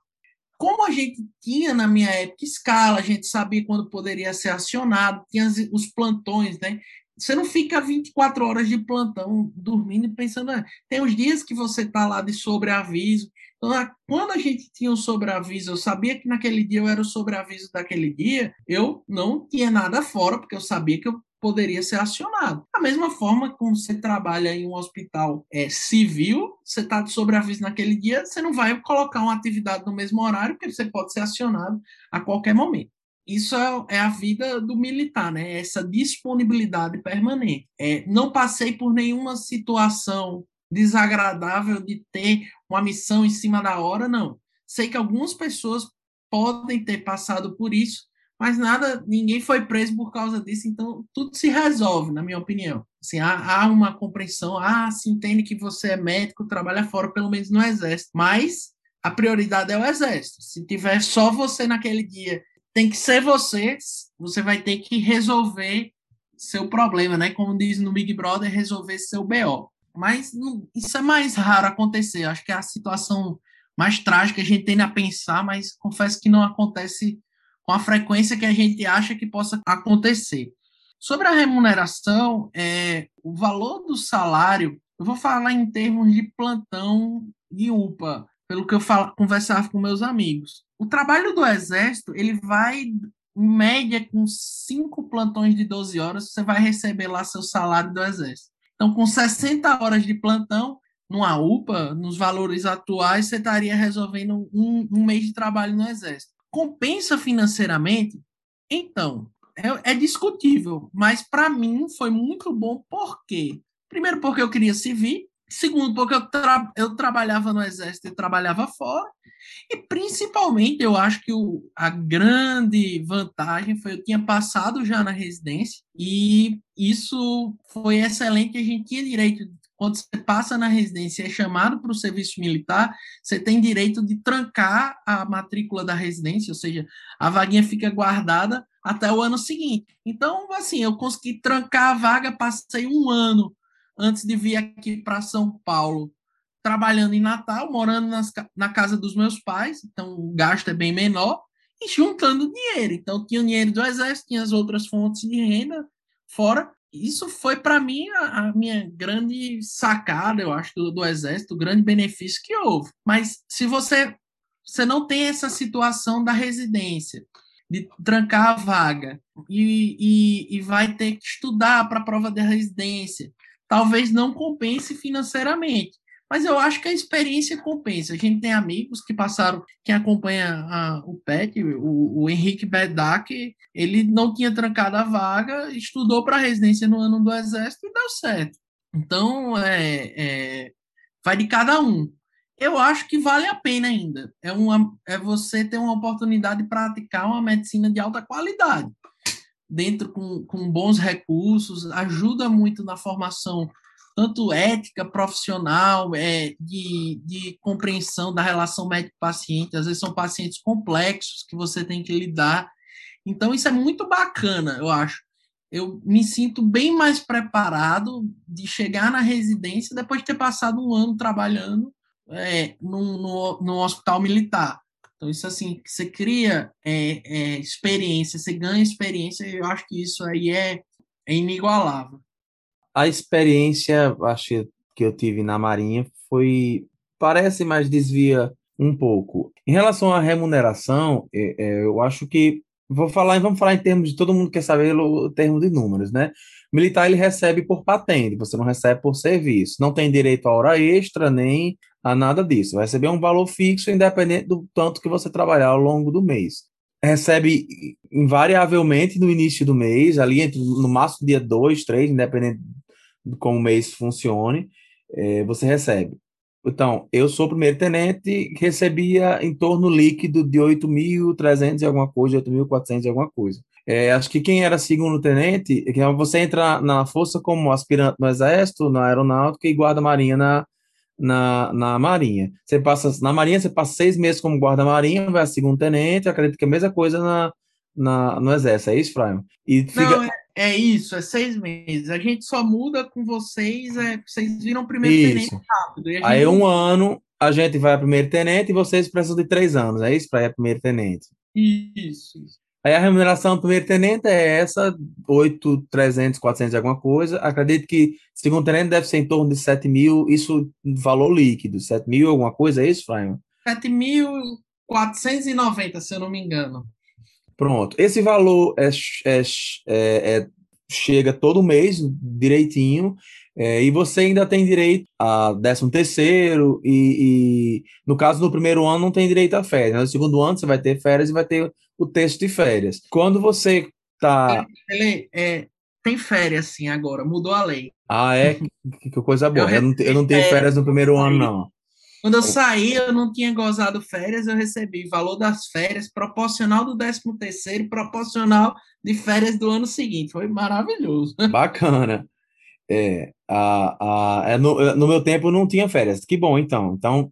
Como a gente tinha na minha época escala, a gente sabia quando poderia ser acionado, tinha os plantões, né? Você não fica 24 horas de plantão dormindo e pensando. Ah, tem os dias que você está lá de sobreaviso. Então, quando a gente tinha um sobreaviso, eu sabia que naquele dia eu era o sobreaviso daquele dia, eu não tinha nada fora, porque eu sabia que eu poderia ser acionado. Da mesma forma, quando você trabalha em um hospital é, civil, você está de sobreaviso naquele dia, você não vai colocar uma atividade no mesmo horário, porque você pode ser acionado a qualquer momento. Isso é, é, a vida do militar, né? Essa disponibilidade permanente. É, não passei por nenhuma situação desagradável de ter uma missão em cima da hora, não. Sei que algumas pessoas podem ter passado por isso, mas nada, ninguém foi preso por causa disso, então tudo se resolve, na minha opinião. Assim, há, há uma compreensão, ah, se entende que você é médico, trabalha fora, pelo menos no exército, mas a prioridade é o exército. Se tiver só você naquele dia, tem que ser você, você vai ter que resolver seu problema, né? Como diz no Big Brother, resolver seu BO. Mas não, isso é mais raro acontecer. Acho que é a situação mais trágica a gente tem a pensar, mas confesso que não acontece com a frequência que a gente acha que possa acontecer. Sobre a remuneração, é, o valor do salário, eu vou falar em termos de plantão de UPA, pelo que eu falo, conversava com meus amigos. O trabalho do Exército, ele vai, em média, com cinco plantões de 12 horas, você vai receber lá seu salário do Exército. Então, com 60 horas de plantão, numa UPA, nos valores atuais, você estaria resolvendo um, um mês de trabalho no Exército compensa financeiramente? Então, é, é discutível, mas para mim foi muito bom, por quê? Primeiro, porque eu queria servir, segundo, porque eu, tra eu trabalhava no Exército e trabalhava fora, e principalmente eu acho que o, a grande vantagem foi eu tinha passado já na residência, e isso foi excelente, a gente tinha direito quando você passa na residência e é chamado para o serviço militar, você tem direito de trancar a matrícula da residência, ou seja, a vaguinha fica guardada até o ano seguinte. Então, assim, eu consegui trancar a vaga, passei um ano antes de vir aqui para São Paulo, trabalhando em Natal, morando nas, na casa dos meus pais, então o gasto é bem menor, e juntando dinheiro. Então, tinha o dinheiro do Exército, tinha as outras fontes de renda fora, isso foi para mim a, a, minha grande sacada, eu acho, do, do, exército, o grande benefício que houve. Mas se você você não tem essa situação da residência, de trancar a vaga e, e, e vai ter que estudar para a prova da residência, talvez não compense financeiramente. Mas eu acho que a experiência compensa. A gente tem amigos que passaram, quem acompanha a, o PET, o, o Henrique Bedak, ele não tinha trancado a vaga, estudou para residência no ano do Exército e deu certo. Então, é, é, vai de cada um. Eu acho que vale a pena ainda. É, uma, é você ter uma oportunidade de praticar uma medicina de alta qualidade, dentro com, com bons recursos, ajuda muito na formação tanto ética profissional, é, de, de compreensão da relação médico-paciente. Às vezes são pacientes complexos que você tem que lidar. Então, isso é muito bacana, eu acho. Eu me sinto bem mais preparado de chegar na residência depois de ter passado um ano trabalhando é, no, no hospital militar. Então, isso assim, você cria é, é, experiência, você ganha experiência, eu acho que isso aí é, é inigualável a experiência, acho que eu tive na Marinha foi parece, mas desvia um pouco. Em relação à remuneração, é, é, eu acho que vou falar, vamos falar em termos de todo mundo quer saber o termo de números, né? O militar ele recebe por patente, você não recebe por serviço, não tem direito a hora extra nem a nada disso. Vai receber um valor fixo independente do tanto que você trabalhar ao longo do mês. Recebe invariavelmente no início do mês, ali entre no máximo dia 2, 3, independente como o mês funcione, é, você recebe. Então, eu sou primeiro-tenente, recebia em torno líquido de 8.300 e alguma coisa, 8.400 e alguma coisa. É, acho que quem era segundo-tenente, é você entra na força como aspirante no Exército, na Aeronáutica e guarda-marinha na, na, na Marinha. Você passa, na Marinha, você passa seis meses como guarda-marinha, vai a segundo-tenente, acredito que é a mesma coisa na, na, no Exército, é isso, Fraio? E fica... Não, é é isso, é seis meses. A gente só muda com vocês, é, vocês viram primeiro tenente rápido. Aí um ano a gente vai a primeiro tenente e vocês precisam de três anos, é isso para ir a primeiro tenente? Isso, isso. Aí a remuneração do primeiro tenente é essa, 8, 300, 400 alguma coisa. Acredito que segundo tenente deve ser em torno de 7 mil, isso valor líquido, 7 mil alguma coisa, é isso, Fraima? 7.490, se eu não me engano. Pronto. Esse valor é, é, é, é, chega todo mês direitinho. É, e você ainda tem direito a 13 terceiro e, e, no caso do primeiro ano não tem direito a férias. No segundo ano você vai ter férias e vai ter o texto de férias. Quando você tá... Ele, é, tem férias sim agora, mudou a lei. Ah, é? [laughs] que, que coisa boa. Eu, eu, não, eu não tenho férias no primeiro ano, não. Quando eu saí, eu não tinha gozado férias, eu recebi valor das férias proporcional do 13 terceiro e proporcional de férias do ano seguinte. Foi maravilhoso. [laughs] Bacana. É, a, a, é no, é, no meu tempo não tinha férias. Que bom, então. Então,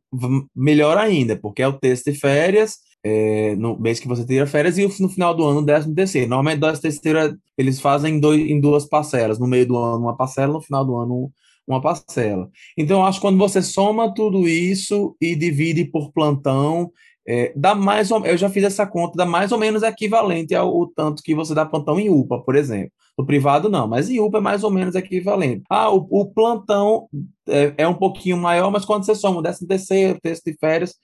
melhor ainda, porque é o texto de férias, é, no mês que você tira férias, e no final do ano, décimo terceiro. Normalmente, décimo terceiro, eles fazem dois, em duas parcelas. No meio do ano, uma parcela, no final do ano, uma parcela. Então, acho que quando você soma tudo isso e divide por plantão, é, dá mais ou, eu já fiz essa conta, dá mais ou menos equivalente ao, ao tanto que você dá plantão em UPA, por exemplo. No privado, não, mas em UPA é mais ou menos equivalente. Ah, o, o plantão é, é, um pouquinho maior, mas quando você soma o décimo terceiro, texto de férias,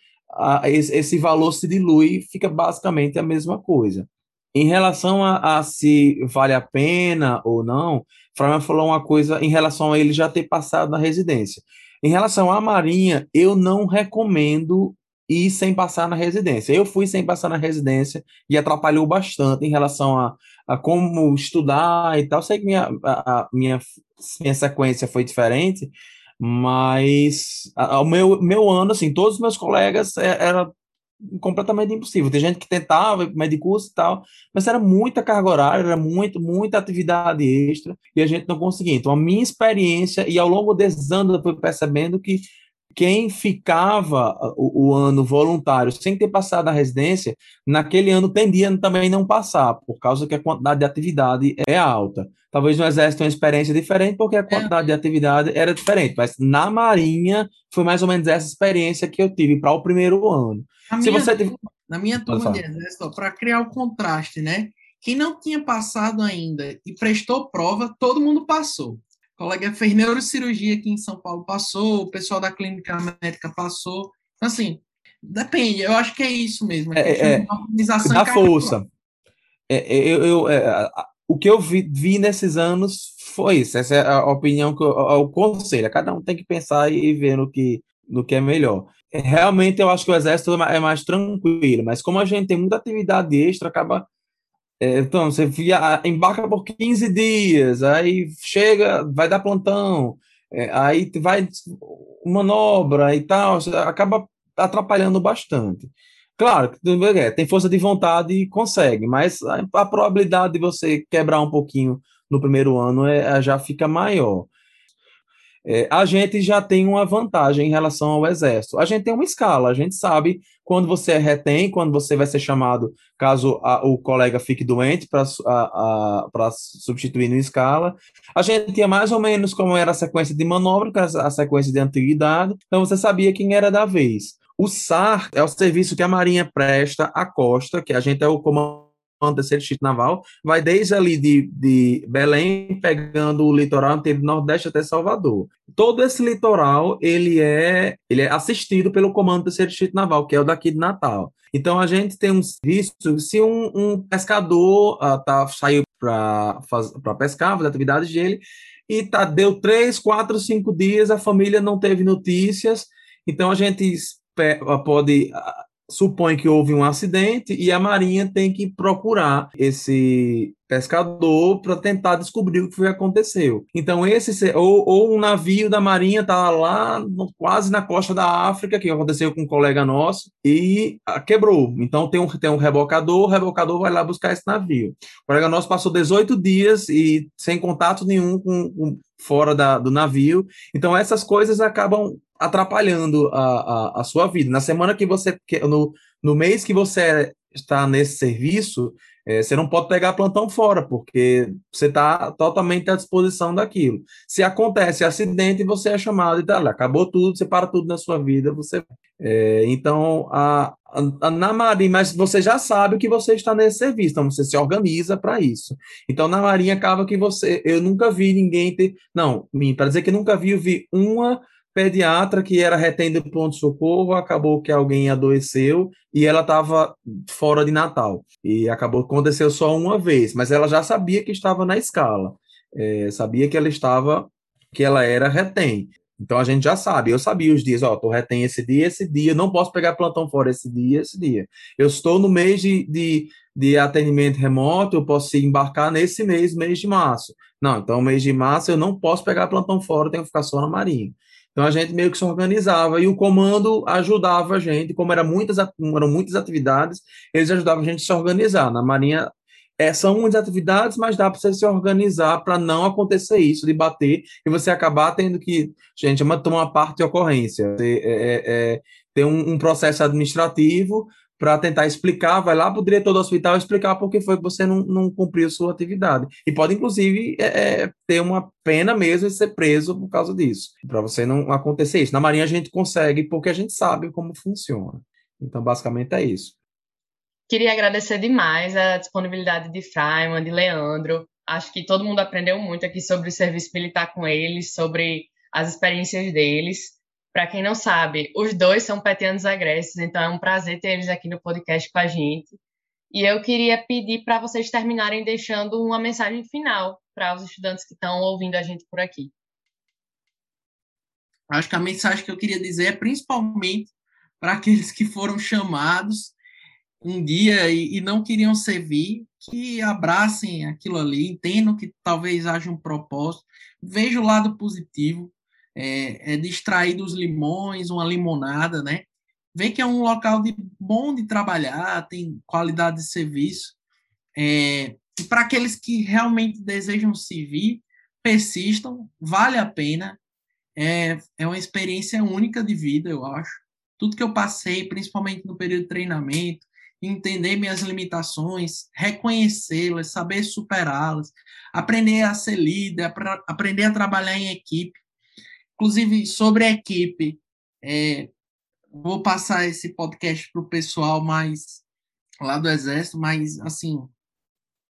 esse, esse, valor se dilui, fica basicamente a mesma coisa. Em relação a, a se vale a pena ou não, Frauman falou uma coisa em relação a ele já ter passado na residência. Em relação à Marinha, eu não recomendo ir sem passar na residência. Eu fui sem passar na residência e atrapalhou bastante em relação a, a como estudar e tal. Sei que minha, a, a minha, minha sequência foi diferente, mas o meu, meu ano, assim, todos os meus colegas é, era completamente impossível. Tem gente que tentava, curso e tal, mas era muita carga horária, era muito, muita atividade extra, e a gente não conseguia. Então, a minha experiência, e ao longo desses anos eu fui percebendo que quem ficava o, o, ano voluntário sem ter passado a residência, naquele ano tendia também não passar, por causa que a quantidade de atividade é alta. Talvez no Exército tenha uma experiência diferente, porque a quantidade é. de atividade era diferente, mas na Marinha foi mais ou menos essa experiência que eu tive para o primeiro ano. Na Se minha, você. Na minha turma de Exército, para criar o contraste, né? Quem não tinha passado ainda e prestou prova, todo mundo passou colega fez neurocirurgia aqui em São Paulo, passou, o pessoal da clínica médica passou. Então, assim, depende, eu acho que é isso mesmo. É, é, é dá força. É, é, eu, eu é, o que eu vi, vi, nesses anos foi isso, essa é a opinião, que eu, o conselho, cada um tem que pensar e ver no que, no que é melhor. Realmente eu acho que o exército é mais tranquilo, mas como a gente tem muita atividade extra, acaba é, então, você via, embarca por 15 dias, aí chega, vai dar plantão, é, aí vai manobra e tal, acaba atrapalhando bastante. Claro, é, tem força de vontade e consegue, mas a, a, probabilidade de você quebrar um pouquinho no primeiro ano é, já fica maior. É, a gente já tem uma vantagem em relação ao exército. A gente tem uma escala, a gente sabe quando você retém, quando você vai ser chamado, caso a, o colega fique doente, para substituir no escala. A gente tinha mais ou menos como era a sequência de manobra, é a sequência de antiguidade, então você sabia quem era da vez. O SAR é o serviço que a Marinha presta à costa, que a gente é o comando terceiro distrito naval, vai desde ali de, de Belém, pegando o litoral inteiro do Nordeste até Salvador. Todo esse litoral, ele é, ele é assistido pelo comando terceiro distrito naval, que é o daqui de Natal. Então, a gente tem um serviço, se um, um pescador uh, tá, saiu para pescar, fazer atividades dele, e tá, deu três, quatro, cinco dias, a família não teve notícias, então a gente pode supõe que houve um acidente e a Marinha tem que procurar esse pescador para tentar descobrir o que foi aconteceu. Então esse ou, ou um navio da Marinha está lá no, quase na costa da África que aconteceu com um colega nosso e ah, quebrou. Então tem um tem um rebocador, o rebocador vai lá buscar esse navio. O colega nosso passou 18 dias e sem contato nenhum com, com fora da, do navio. Então essas coisas acabam atrapalhando a, a, a, sua vida. Na semana que você, no, no mês que você está nesse serviço, é, você não pode pegar plantão fora, porque você está totalmente à disposição daquilo. Se acontece acidente, você é chamado e tá lá, acabou tudo, você para tudo na sua vida, você. É, então, a, a, na Marinha, mas você já sabe que você está nesse serviço, então você se organiza para isso. Então, na Marinha acaba que você. Eu nunca vi ninguém ter. Não, para dizer que nunca vi, eu vi uma pediatra que era retém do pronto-socorro, acabou que alguém adoeceu e ela estava fora de Natal. E acabou aconteceu só uma vez, mas ela já sabia que estava na escala, é, sabia que ela estava que ela era retém. Então a gente já sabe, eu sabia os dias, ó, tô retém esse dia, esse dia, não posso pegar plantão fora esse dia, esse dia. Eu estou no mês de, de, de atendimento remoto, eu posso embarcar nesse mês, mês de março. Não, então mês de março eu não posso pegar plantão fora, tenho que ficar só na Marinha. Então a gente meio que se organizava e o comando ajudava a gente, como era muitas, eram muitas atividades, eles ajudavam a gente a se organizar. Na Marinha é, são muitas atividades, mas dá para você se organizar para não acontecer isso, de bater e você acabar tendo que, gente, é uma, uma parte de ocorrência. Você, é, é, é, tem um, um processo administrativo para tentar explicar, vai lá para o diretor do hospital explicar por que foi que você não, não cumpriu sua atividade. E pode, inclusive, é, é, ter uma pena mesmo de ser preso por causa disso, para você não acontecer isso. Na Marinha a gente consegue porque a gente sabe como funciona. Então, basicamente é isso. Queria agradecer demais a disponibilidade de Freiman, de Leandro. Acho que todo mundo aprendeu muito aqui sobre o serviço militar com eles, sobre as experiências deles. Para quem não sabe, os dois são petianos agressos, então é um prazer ter eles aqui no podcast com a gente. E eu queria pedir para vocês terminarem deixando uma mensagem final para os estudantes que estão ouvindo a gente por aqui. Acho que a mensagem que eu queria dizer é principalmente para aqueles que foram chamados um dia e, e, não queriam servir, que abracem aquilo ali, entendam que talvez haja um propósito, vejam o lado positivo, é, é distrair dos limões, uma limonada, né? Vê que é um local de, bom de trabalhar, tem qualidade de serviço. É, e para aqueles que realmente desejam servir, persistam, vale a pena. É, é uma experiência única de vida, eu acho. Tudo que eu passei, principalmente no período de treinamento, entender minhas limitações, reconhecê-las, saber superá-las, aprender a ser líder, aprender a trabalhar em equipe, Inclusive, sobre a equipe, é, vou passar esse podcast para o pessoal mais lá do Exército, mas, assim,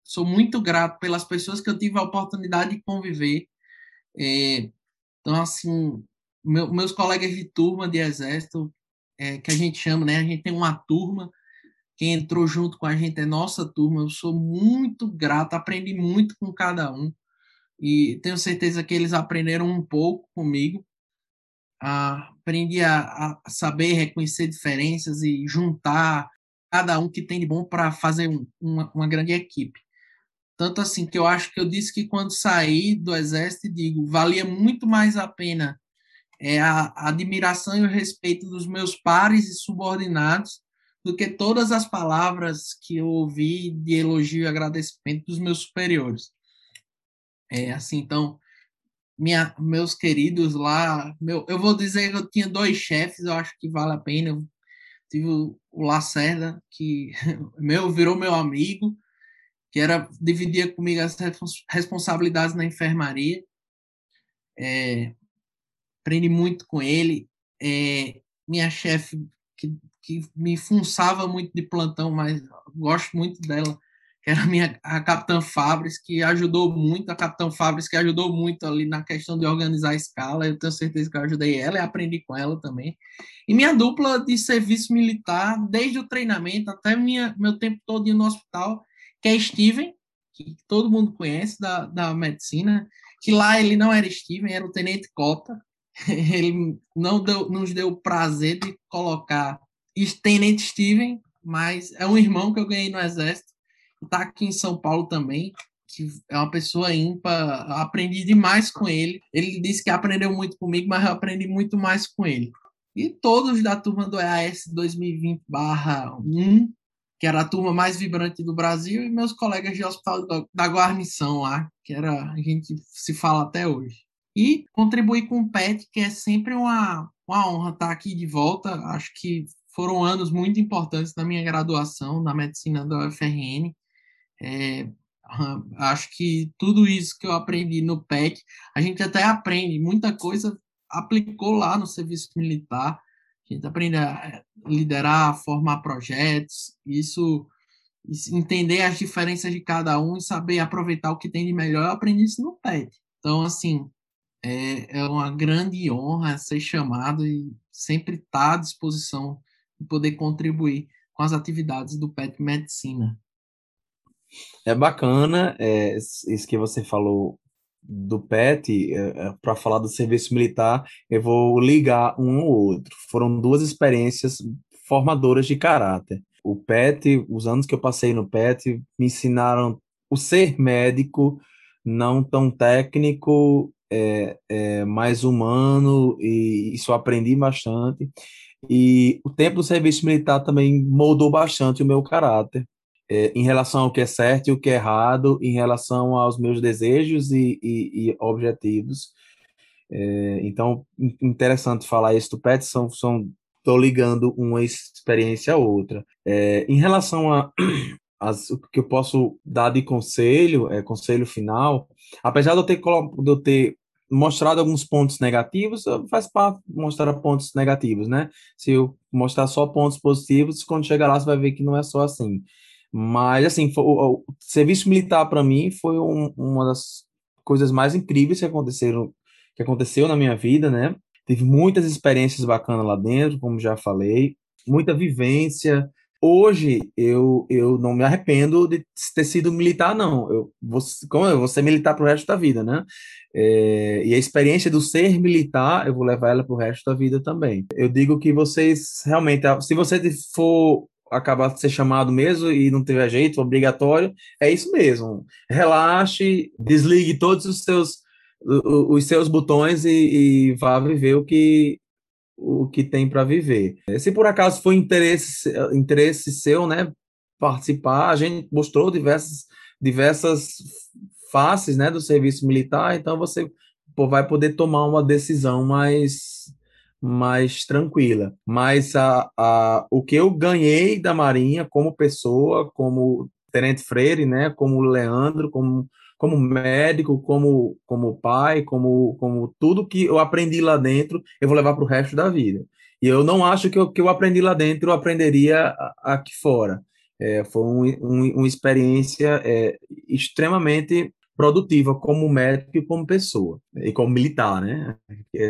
sou muito grato pelas pessoas que eu tive a oportunidade de conviver. É, então, assim, meu, meus colegas de turma de Exército, é, que a gente chama, né? A gente tem uma turma, quem entrou junto com a gente é nossa turma. Eu sou muito grato, aprendi muito com cada um e tenho certeza que eles aprenderam um pouco comigo. Ah, aprendi a, a, saber reconhecer diferenças e juntar cada um que tem de bom para fazer um, uma, uma grande equipe. Tanto assim que eu acho que eu disse que quando saí do exército, digo, valia muito mais a pena é, a, a admiração e o respeito dos meus pares e subordinados do que todas as palavras que eu ouvi de elogio e agradecimento dos meus superiores. É, assim, então, minha, meus queridos lá, meu, eu vou dizer que eu tinha dois chefes, eu acho que vale a pena. Eu tive o, o Lacerda, que [laughs] meu virou meu amigo, que era dividia comigo as responsabilidades na enfermaria. É, aprendi muito com ele. É, minha chefe, que, que me funçava muito de plantão, mas gosto muito dela, era a minha a Capitã Fabris, que ajudou muito, a Capitã Fabris que ajudou muito ali na questão de organizar a escala, eu tenho certeza que eu ajudei ela e aprendi com ela também. E minha dupla de serviço militar, desde o treinamento até minha, meu tempo todo no hospital, que é Steven, que todo mundo conhece da, da medicina, que lá ele não era Steven, era o Tenente Cota, [laughs] ele não deu, nos deu o prazer de colocar Tenente Steven, mas é um irmão que eu ganhei no exército, está aqui em São Paulo também, que é uma pessoa ímpar, aprendi demais com ele. Ele disse que aprendeu muito comigo, mas eu aprendi muito mais com ele. E todos da turma do EAS 2020/1, que era a turma mais vibrante do Brasil, e meus colegas de hospital da guarnição lá, que era a gente se fala até hoje. E contribuir com o PET, que é sempre uma, uma honra estar aqui de volta. Acho que foram anos muito importantes na minha graduação na medicina da UFRN. É, acho que tudo isso que eu aprendi no PEC, a gente até aprende, muita coisa aplicou lá no serviço militar. A gente aprende a liderar, formar projetos, isso, isso entender as diferenças de cada um e saber aproveitar o que tem de melhor. Eu aprendi isso no PEC. Então, assim, é, é uma grande honra ser chamado e sempre estar à disposição de poder contribuir com as atividades do PET Medicina. É bacana, é, isso que você falou do PET, é, é, para falar do serviço militar, eu vou ligar um ao outro. Foram duas experiências formadoras de caráter. O PET, os anos que eu passei no PET, me ensinaram o ser médico, não tão técnico, é, é, mais humano, e isso aprendi bastante. E o tempo do serviço militar também moldou bastante o meu caráter é, em relação ao que é certo e o que é errado, em relação aos meus desejos e, e, e objetivos. É, então, interessante falar isso do são, estou ligando uma experiência a outra. É, em relação a [clears throat] as, o que eu posso dar de conselho, é, conselho final, apesar de eu ter, de eu ter mostrado alguns pontos negativos, faz parte mostrar pontos negativos, né? Se eu mostrar só pontos positivos, quando chegar lá você vai ver que não é só assim. Mas, assim, foi, o, o, serviço militar para mim foi um, uma das coisas mais incríveis que aconteceram, que aconteceu na minha vida, né? Tive muitas experiências bacanas lá dentro, como já falei, muita vivência. Hoje eu, eu não me arrependo de ter sido militar, não. Eu vou, como eu vou ser militar pro resto da vida, né? É, e a experiência do ser militar, eu vou levar ela pro resto da vida também. Eu digo que vocês realmente, se você for acabar de ser chamado mesmo e não tiver jeito, obrigatório, é isso mesmo. Relaxe, desligue todos os seus os seus botões e, e vá viver o que o que tem para viver. Se por acaso foi interesse interesse seu, né, participar, a gente mostrou diversas diversas faces, né, do serviço militar, então você vai poder tomar uma decisão mais mais tranquila. Mas a, a, o que eu ganhei da Marinha como pessoa, como Tenente Freire, né, como Leandro, como, como médico, como, como pai, como, como tudo que eu aprendi lá dentro, eu vou levar para o resto da vida. E eu não acho que o que eu aprendi lá dentro eu aprenderia aqui fora. É, foi um, um, uma experiência é, extremamente produtiva como médico e como pessoa e como militar, né?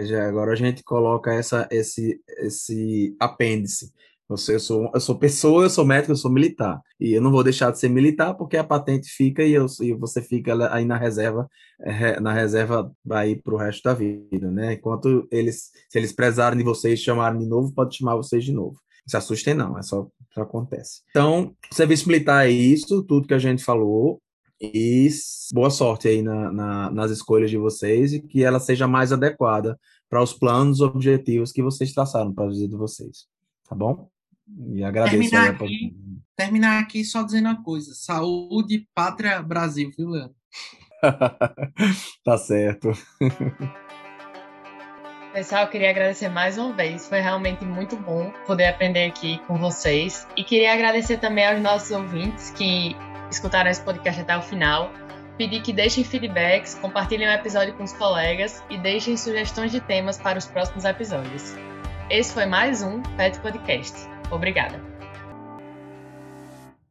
Já agora a gente coloca essa esse esse apêndice. Você, eu sou eu sou pessoa, eu sou médico, eu sou militar e eu não vou deixar de ser militar porque a patente fica e, eu, e você fica aí na reserva é, na reserva vai para o resto da vida, né? Enquanto eles se eles prezarem de vocês chamarem de novo, pode chamar vocês de novo. Se assustem não, é só que acontece. Então, serviço militar é isso, tudo que a gente falou. E boa sorte aí na, na, nas escolhas de vocês e que ela seja mais adequada para os planos, objetivos que vocês traçaram para a vida de vocês. Tá bom? E agradeço. Terminar aqui, pra... terminar aqui só dizendo uma coisa: saúde, pátria, Brasil, viu, Leandro? [laughs] tá certo. [laughs] Pessoal, eu queria agradecer mais uma vez. Foi realmente muito bom poder aprender aqui com vocês. E queria agradecer também aos nossos ouvintes que escutaram esse podcast até o final, pedir que deixem feedbacks, compartilhem o episódio com os colegas e deixem sugestões de temas para os próximos episódios. Esse foi mais um Pet Podcast. Obrigada!